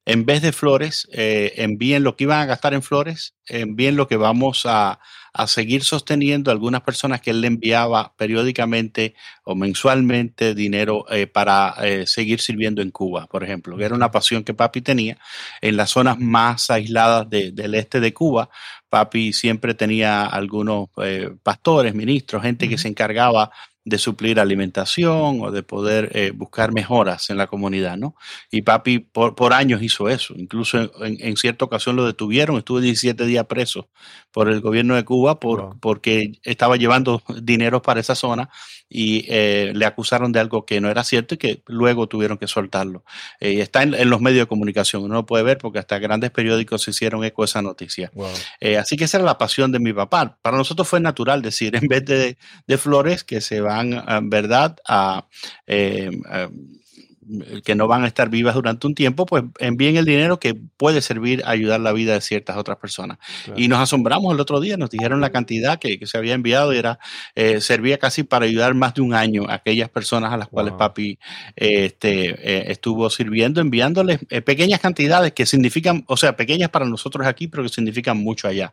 en vez de flores, eh, envíen lo que iban a gastar en flores, envíen lo que vamos a, a seguir sosteniendo. A algunas personas que él le enviaba periódicamente o mensualmente dinero eh, para eh, seguir sirviendo en Cuba, por ejemplo, que era una pasión que papi tenía. En las zonas más aisladas de- del este de Cuba. Papi siempre tenía algunos eh, pastores, ministros, gente que se encargaba de suplir alimentación o de poder eh, buscar mejoras en la comunidad, ¿no? Y papi por, por años hizo eso, incluso en, cierta ocasión lo detuvieron, estuvo 17 días preso por el gobierno de Cuba por, Wow. porque estaba llevando dinero para esa zona y eh, le acusaron de algo que no era cierto y que luego tuvieron que soltarlo. Eh, está en, en los medios de comunicación, uno lo puede ver porque hasta grandes periódicos se hicieron eco de esa noticia. wow. Eh, así que esa era la pasión de mi papá. Para nosotros fue natural decir, en vez de, de flores que se van, en verdad, a, eh, a- que no van a estar vivas durante un tiempo, pues envíen el dinero que puede servir a ayudar la vida de ciertas otras personas. Claro. Y nos asombramos el otro día, nos dijeron la cantidad que, que se había enviado y era, eh, servía casi para ayudar más de un año a aquellas personas a las cuales papi eh, este, eh, estuvo sirviendo, enviándoles eh, pequeñas cantidades que significan, o sea, pequeñas para nosotros aquí, pero que significan mucho allá.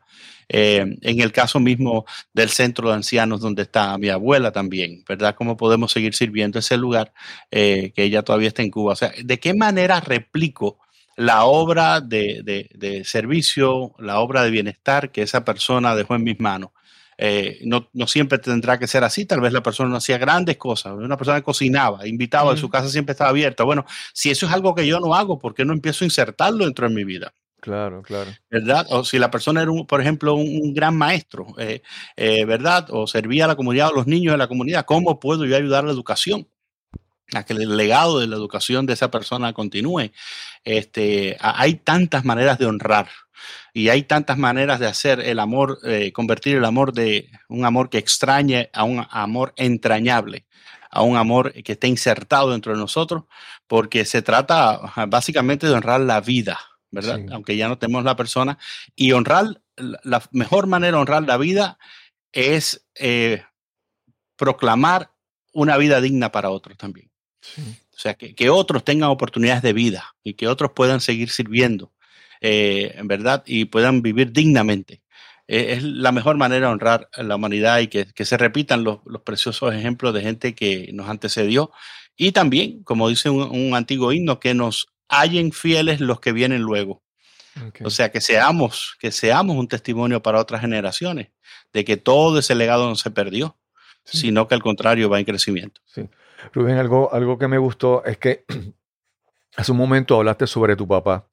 Eh, en el caso mismo del centro de ancianos donde está mi abuela también, ¿verdad? ¿Cómo podemos seguir sirviendo ese lugar eh, que ella todavía todavía está en Cuba. O sea, ¿de qué manera replico la obra de, de, de servicio, la obra de bienestar que esa persona dejó en mis manos? Eh, no, no, siempre tendrá que ser así, tal vez la persona no hacía grandes cosas, una persona que cocinaba, invitaba, mm. su casa siempre estaba abierta. Bueno, si eso es algo que yo no hago, ¿por qué no empiezo a insertarlo dentro de mi vida? Claro, claro. ¿Verdad? O si la persona era, un, por ejemplo, un, gran maestro, eh, eh, ¿verdad? O servía a la comunidad, a los niños de la comunidad, ¿cómo puedo yo ayudar a la educación? A que el legado de la educación de esa persona continúe. Este, hay tantas maneras de honrar y hay tantas maneras de hacer el amor, eh, convertir el amor de un amor que extrañe a un amor entrañable, a un amor que esté insertado dentro de nosotros, porque se trata básicamente de honrar la vida, ¿verdad? Aunque ya no tenemos la persona. Y honrar, la mejor manera de honrar la vida es eh, proclamar una vida digna para otros también. O sea, que, que, otros tengan oportunidades de vida y que otros puedan seguir sirviendo eh, en verdad, y puedan vivir dignamente. Eh, es la mejor manera de honrar a la humanidad y que, que se repitan los, los, preciosos ejemplos de gente que nos antecedió. Y también, como dice un, un antiguo himno, que nos hallen fieles los que vienen luego. Okay. O sea, que seamos, que seamos un testimonio para otras generaciones de que todo ese legado no se perdió, sí. sino que al contrario va en crecimiento. Sí. Rubén, algo, algo que me gustó es que [clears throat] hace un momento hablaste sobre tu papá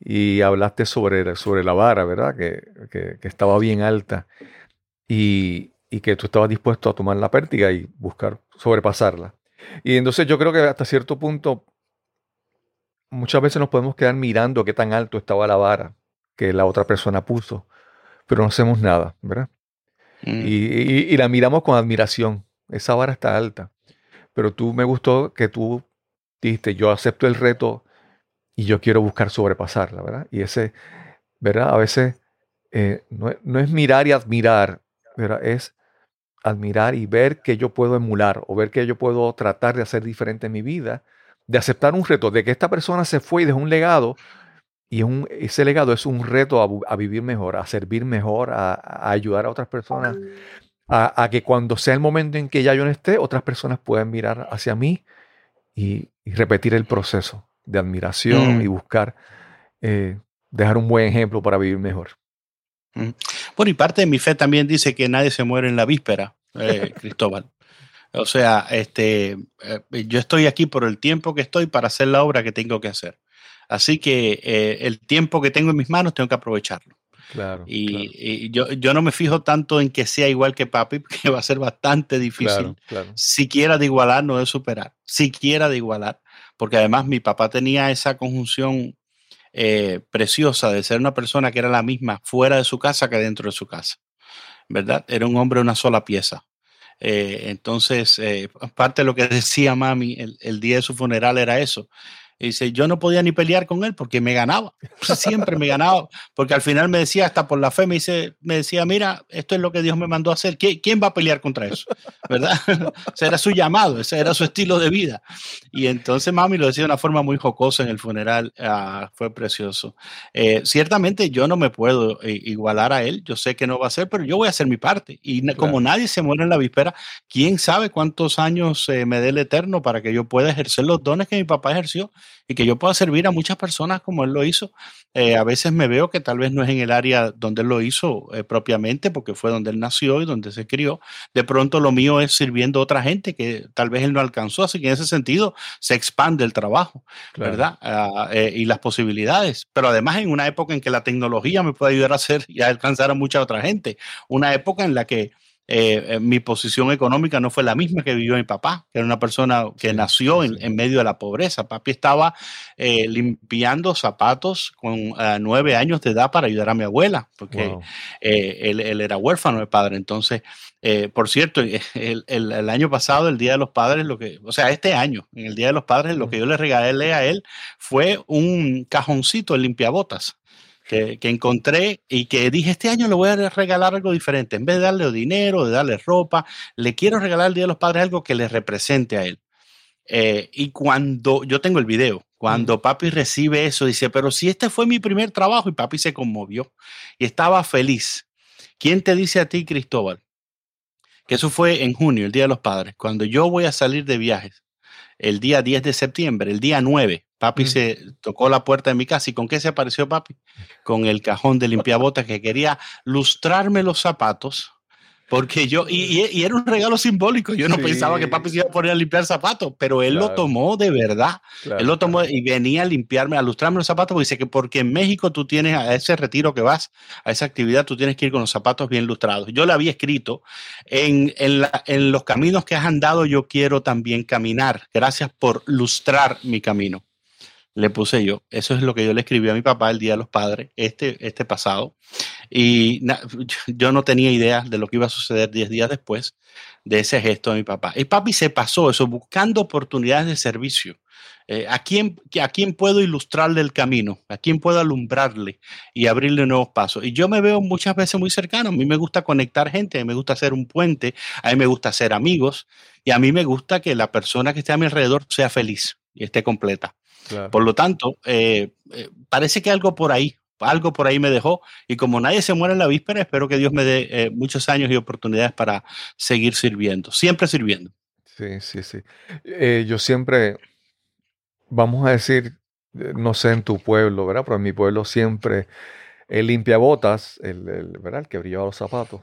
y hablaste sobre, sobre la vara, ¿verdad? Que, que, que estaba bien alta y, y, que tú estabas dispuesto a tomar la pértiga y buscar sobrepasarla. Y entonces yo creo que hasta cierto punto muchas veces nos podemos quedar mirando qué tan alto estaba la vara que la otra persona puso, pero no hacemos nada, ¿verdad? Mm. Y, y, y la miramos con admiración. Esa vara está alta. Pero tú me gustó que tú dijiste, yo acepto el reto y yo quiero buscar sobrepasarla, ¿verdad? Y ese, ¿verdad? A veces eh, no, no, es mirar y admirar, ¿verdad? Es admirar y ver que yo puedo emular o ver que yo puedo tratar de hacer diferente en mi vida, de aceptar un reto, de que esta persona se fue y dejó un legado y un, ese legado es un reto a, a vivir mejor, a servir mejor, a, a ayudar a otras personas, a, a, que cuando sea el momento en que ya yo no esté, otras personas puedan mirar hacia mí y, y repetir el proceso de admiración mm. y buscar eh, dejar un buen ejemplo para vivir mejor. Mm. Bueno, y parte de mi fe también dice que nadie se muere en la víspera, eh, [laughs] Cristóbal. O sea, este, eh, yo estoy aquí por el tiempo que estoy para hacer la obra que tengo que hacer. Así que el tiempo que tengo en mis manos tengo que aprovecharlo. Claro, y, claro. y yo, yo, no me fijo tanto en que sea igual que papi, [laughs] que va a ser bastante difícil. Claro. Siquiera de igualar, no de superar. Siquiera de igualar porque además mi papá tenía esa conjunción eh, preciosa de ser una persona que era la misma fuera de su casa que dentro de su casa, ¿verdad? Era un hombre una sola pieza. Eh, entonces, eh, parte de lo que [laughs] decía mami el, el, día de su funeral era eso. Y dice, yo no podía ni pelear con él porque me ganaba, siempre me ganaba, porque al final me decía, hasta por la fe, me, dice, me decía, mira, esto es lo que Dios me mandó a hacer, ¿quién va a pelear contra eso? ¿Verdad? [laughs] ese era su llamado, ese era su estilo de vida. Y entonces mami lo decía de una forma muy jocosa en el funeral, ah, fue precioso. Eh, ciertamente yo no me puedo eh, igualar a él, yo sé que no va a ser, pero yo voy a hacer mi parte. Y claro. como nadie se muere en la víspera, ¿quién sabe cuántos años eh, me dé el Eterno para que yo pueda ejercer los dones que mi papá ejerció? Y que yo pueda servir a muchas personas como él lo hizo. Eh, a veces me veo que tal vez no es en el área donde él lo hizo eh, propiamente, porque fue donde él nació y donde se crió. De pronto lo mío es sirviendo a otra gente que tal vez él no alcanzó, así que en ese sentido se expande el trabajo, claro. ¿verdad? Uh, eh, y las posibilidades. Pero además en una época en que la tecnología me puede ayudar a hacer y a alcanzar a mucha otra gente. Una época en la que eh, eh, mi posición económica no fue la misma que vivió mi papá, que era una persona que nació en, en, medio de la pobreza. Papi estaba eh, limpiando zapatos con uh, nueve años de edad para ayudar a mi abuela, porque wow. él, él, era huérfano de padre. Entonces, eh, por cierto, [laughs] el, el, el, año pasado, el Día de los Padres, lo que, o sea, este año, en el Día de los Padres, lo que yo le regalé a él fue un cajoncito de limpiabotas que, que, encontré y que dije, este año le voy a regalar algo diferente. En vez de darle dinero, de darle ropa, le quiero regalar el Día de los Padres algo que le represente a él. Eh, y cuando yo tengo el video, cuando mm. papi recibe eso, dice, pero si este fue mi primer trabajo y papi se conmovió y estaba feliz. ¿Quién te dice a ti, Cristóbal? Que eso fue en junio, el Día de los Padres, cuando yo voy a salir de viajes el día 10 de septiembre, el día 9, papi Mm. se tocó la puerta de mi casa. ¿Y con qué se apareció papi? Con el cajón de limpiabotas que quería lustrarme los zapatos. Porque yo, y, era un regalo simbólico. Yo no Sí. pensaba que papi se iba a poner a limpiar zapatos, pero él lo tomó de verdad. Claro, Él lo tomó y venía a limpiarme, a lustrarme los zapatos, porque dice que porque en México tú tienes a ese retiro que vas, a esa actividad, tú tienes que ir con los zapatos bien lustrados. Yo le había escrito, en, en, la- en los caminos que has andado, yo quiero también caminar. Gracias por lustrar mi camino. Le puse yo. Eso es lo que yo le escribí a mi papá el Día de los Padres, este, este pasado. Y [laughs] yo no tenía idea de lo que iba a suceder 10 días después de ese gesto de mi papá. Y papi se pasó eso buscando oportunidades de servicio. Eh, ¿a, quién, ¿A quién puedo ilustrarle el camino? ¿A quién puedo alumbrarle y abrirle nuevos pasos? Y yo me veo muchas veces muy cercano. A mí me gusta conectar gente, a mí me gusta hacer un puente, a mí me gusta hacer amigos y a mí me gusta que la persona que esté a mi alrededor sea feliz y esté completa. Claro. Por lo tanto, eh, eh, parece que algo por ahí, algo por ahí me dejó. Y como nadie se muere en la víspera, espero que Dios me dé eh, muchos años y oportunidades para seguir sirviendo, siempre sirviendo. Sí, sí, sí. Yo siempre, vamos a decir, no sé en tu pueblo, ¿verdad? Pero en mi pueblo siempre el limpiabotas, el, el, ¿verdad? El que brillaba los zapatos,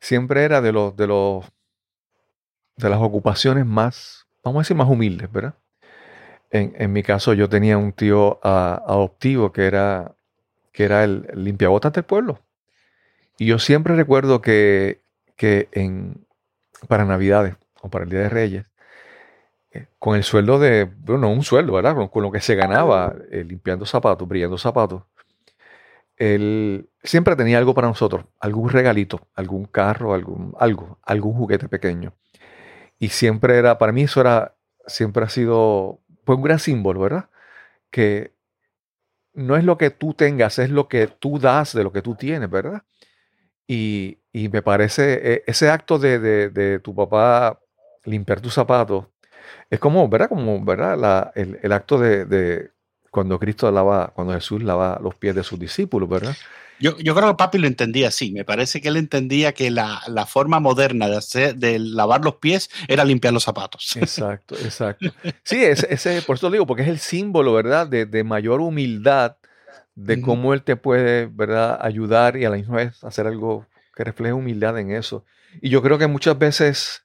siempre era de los, de los, de las ocupaciones más, vamos a decir, más humildes, ¿verdad? En, en mi caso, yo tenía un tío ah, adoptivo que era, que era el, el limpiabotas del pueblo. Y yo siempre recuerdo que, que en, para Navidades o para el Día de Reyes, eh, con el sueldo de, bueno, no un sueldo, ¿verdad? Con, con lo que se ganaba eh, limpiando zapatos, brillando zapatos, él siempre tenía algo para nosotros, algún regalito, algún carro, algún, algo, algún juguete pequeño. Y siempre era, para mí eso era, siempre ha sido, pues un gran símbolo, ¿verdad? Que no es lo que tú tengas, es lo que tú das de lo que tú tienes, ¿verdad? Y, y me parece, eh, ese acto de, de- de tu papá limpiar tus zapatos, es como, ¿verdad? Como, ¿verdad? El, el acto de, de cuando Cristo lava, cuando Jesús lava los pies de sus discípulos, ¿verdad? Yo, yo creo que papi lo entendía así. Me parece que él entendía que la, la forma moderna de, hacer, de lavar los pies era limpiar los zapatos. [laughs] Exacto, exacto. Sí, ese, ese- por eso lo digo, porque es el símbolo, ¿verdad? De, de mayor humildad, de cómo Él te puede, ¿verdad? Ayudar y a la misma vez hacer algo que refleje humildad en eso. Y yo creo que muchas veces,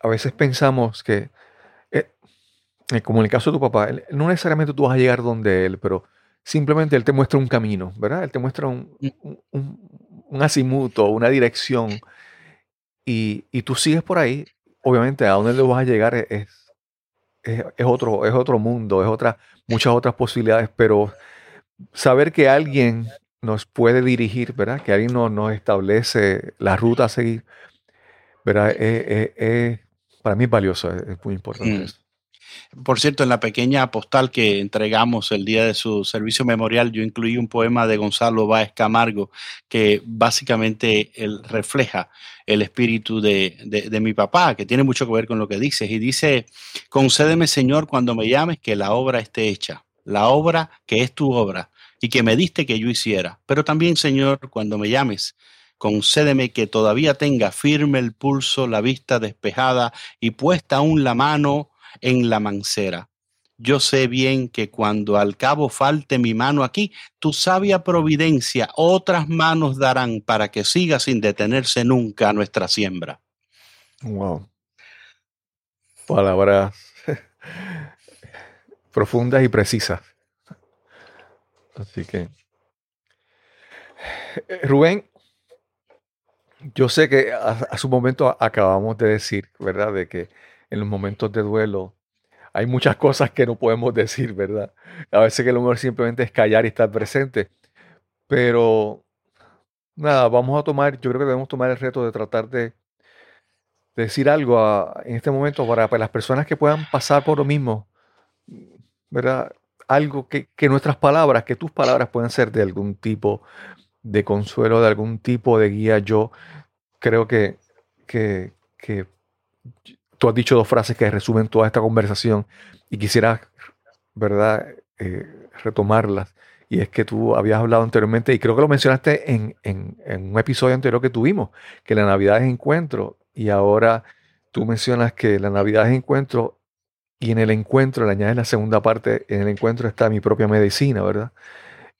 a veces pensamos que, eh, eh, como en el caso de tu papá, él- no necesariamente tú vas a llegar donde Él, pero simplemente Él te muestra un camino, ¿verdad? Él te muestra un, un, un- un una dirección, y, y tú sigues por ahí. Obviamente, a dónde le vas a llegar es, es, es- es otro, es otro mundo, es otra, muchas otras posibilidades, pero saber que alguien nos puede dirigir, ¿verdad? Que alguien nos, nos establece la ruta a seguir, ¿verdad? Es- es- es- para mí es valioso, es, es muy importante Mm. eso. Por cierto, en la pequeña postal que entregamos el día de su servicio memorial, yo incluí un poema de Gonzalo Báez Camargo que básicamente él refleja el espíritu de, de- de mi papá, que tiene mucho que ver con lo que dices. Y dice, concédeme Señor cuando me llames que la obra esté hecha, la obra que es tu obra y que me diste que yo hiciera. Pero también Señor, cuando me llames, concédeme que todavía tenga firme el pulso, la vista despejada y puesta aún la mano en la mancera. Yo sé bien que cuando al cabo falte mi mano aquí, tu sabia providencia otras manos darán para que siga sin detenerse nunca nuestra siembra. Wow. Palabras [laughs] profundas y precisas. Así que, Eh, Rubén, yo sé que a- un momento acabamos de decir, ¿verdad? De que en los momentos de duelo hay muchas cosas que no podemos [laughs] decir, ¿verdad? A veces que lo mejor simplemente es callar y estar presente. Pero, nada, vamos a tomar, yo creo que debemos tomar el reto de tratar de de decir algo en este momento para, las personas que puedan pasar por lo mismo, ¿verdad? Algo que, nuestras palabras, que tus palabras puedan ser de algún tipo de consuelo, de algún tipo de guía. Yo creo que, que tú has dicho dos frases que resumen toda esta conversación y quisiera, ¿verdad?, Eh, retomarlas. Y es que tú habías hablado anteriormente, y creo que lo mencionaste en, en- un episodio anterior que tuvimos, que la Navidad es encuentro, y ahora tú mencionas que la Navidad es encuentro y en el encuentro, le añades la segunda parte, en el encuentro está mi propia medicina, ¿verdad?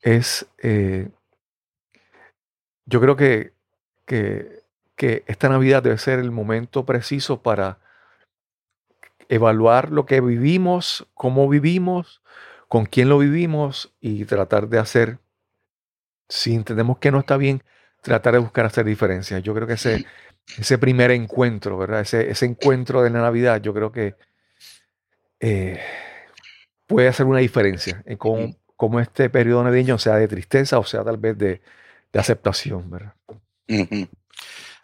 Es, eh, yo creo que, que, que esta Navidad debe ser el momento preciso para evaluar lo que vivimos, cómo vivimos, con quién lo vivimos y tratar de hacer, si entendemos que no está bien, tratar de buscar hacer diferencias. Yo creo que ese, ese primer encuentro, ¿verdad? Ese, ese encuentro de la Navidad, yo creo que eh, puede hacer una diferencia en cómo, este periodo navideño sea de tristeza o sea tal vez de, aceptación, ¿verdad?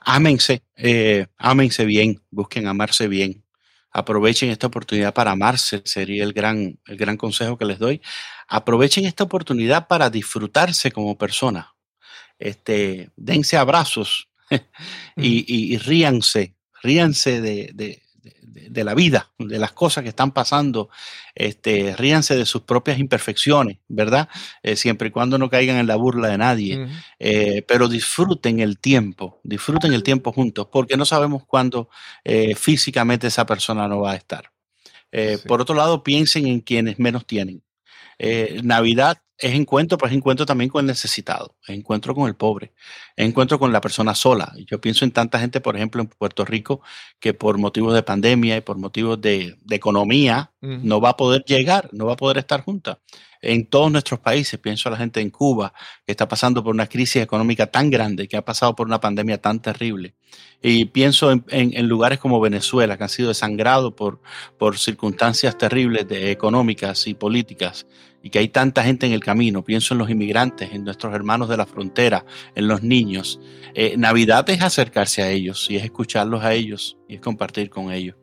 Ámense, eh, ámense bien, busquen amarse bien. Aprovechen esta oportunidad para amarse, sería el gran, el gran consejo que les doy. Aprovechen esta oportunidad para disfrutarse como persona. Este, dense abrazos [laughs] y, ríanse, ríanse de, de, la vida, de las cosas que están pasando, este, ríanse de sus propias imperfecciones, ¿verdad? Eh, siempre y cuando no caigan en la burla de nadie, eh, pero disfruten el tiempo, disfruten el tiempo juntos, porque no sabemos cuándo eh, físicamente esa persona no va a estar. Por otro lado, piensen en quienes menos tienen. Navidad es encuentro, pero es encuentro también con el necesitado, es encuentro con el pobre, es encuentro con la persona sola. Yo pienso en tanta gente, por ejemplo, en Puerto Rico, que por motivos de pandemia y por motivos de, economía no va a poder llegar, no va a poder estar junta. En todos nuestros países, pienso a la gente en Cuba, que está pasando por una crisis económica tan grande, que ha pasado por una pandemia tan terrible. Y pienso en, lugares como Venezuela, que han sido desangrados por, por circunstancias terribles de, económicas y políticas y que hay tanta gente en el camino. Pienso en los inmigrantes, en nuestros hermanos de la frontera, en los niños. Eh, Navidad es acercarse a ellos y es escucharlos a ellos y es compartir con ellos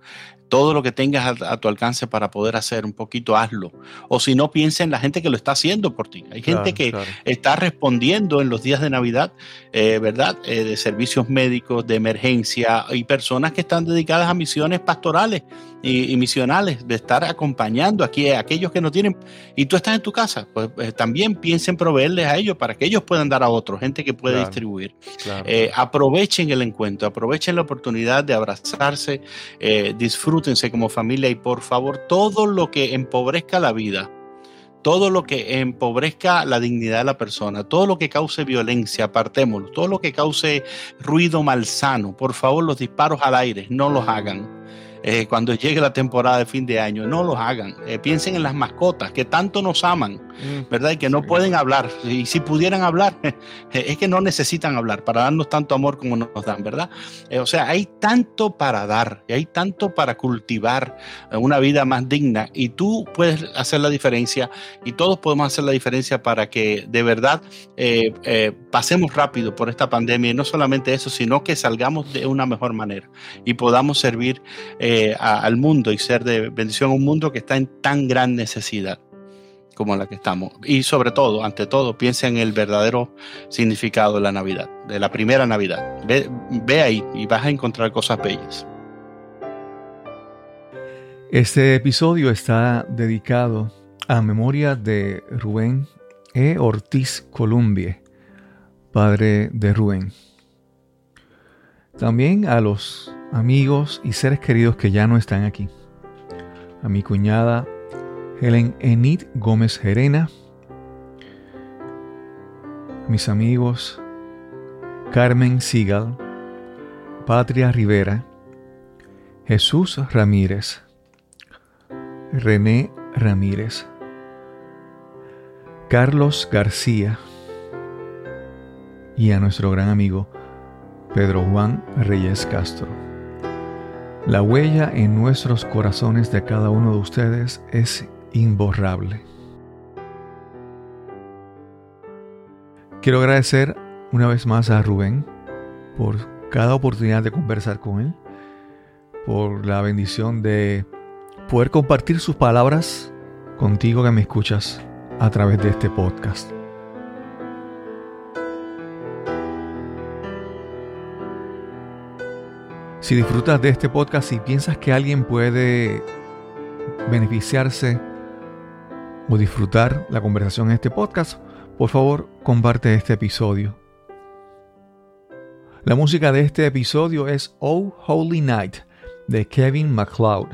todo lo que tengas a, tu alcance para poder hacer un poquito, hazlo. O si no, piensa en la gente que lo está haciendo por ti. Hay gente que está respondiendo en los días de Navidad, eh, ¿verdad? Eh, de servicios médicos, de emergencia, y personas que están dedicadas a misiones pastorales y, misionales, de estar acompañando aquí a aquellos que no tienen. Y tú estás en tu casa, pues eh, también piensa en proveerles a ellos para que ellos puedan dar a otros, gente que puede distribuir. aprovechen el encuentro, aprovechen la oportunidad de abrazarse, disfruten como familia y por favor todo lo que empobrezca la vida, todo lo que empobrezca la dignidad de la persona, todo lo que cause violencia, apartémoslo, todo lo que cause ruido malsano, por favor los disparos al aire, no los hagan. Eh, cuando llegue la temporada de fin de año. No los hagan. Eh, piensen en las mascotas que tanto nos aman, ¿verdad? Y que no pueden hablar. Y si pudieran hablar, [laughs] es que no necesitan hablar para darnos tanto amor como nos dan, ¿verdad? Eh, o sea, hay tanto para dar, y hay tanto para cultivar una vida más digna y tú puedes hacer la diferencia y todos podemos hacer la diferencia para que de verdad pasemos rápido por esta pandemia y no solamente eso, sino que salgamos de una mejor manera y podamos servir. Eh, al mundo y ser de bendición a un mundo que está en tan gran necesidad como la que estamos. Y sobre todo, ante todo, piensa en el verdadero significado de la Navidad, de la primera Navidad. Ve, ve ahí y vas a encontrar cosas bellas. Este episodio está dedicado a memoria de Rubén E. Ortiz Columbie, padre de Rubén. También a los amigos y seres queridos que ya no están aquí. A mi cuñada Helen Enid Gómez Gerena. Mis amigos Carmen Sigal, Patria Rivera, Jesús Ramírez, René Ramírez, Carlos García y a nuestro gran amigo Pedro Juan Reyes Castro. La huella en nuestros corazones de cada uno de ustedes es imborrable. Quiero agradecer una vez más a Rubén por cada oportunidad de conversar con él, por la bendición de poder compartir sus palabras contigo que me escuchas a través de este podcast. Si disfrutas de este podcast y piensas que alguien puede beneficiarse o disfrutar la conversación en este podcast, por favor comparte este episodio. La música de este episodio es Oh Holy Night de Kevin MacLeod.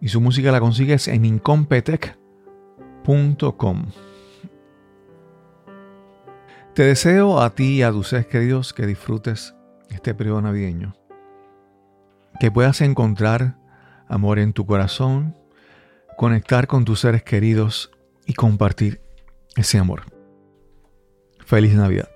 y su música la consigues en incompetech.com. Te deseo a ti y a tus seres queridos que disfrutes este periodo navideño. Que puedas encontrar amor en tu corazón, conectar con tus seres queridos y compartir ese amor. Feliz Navidad.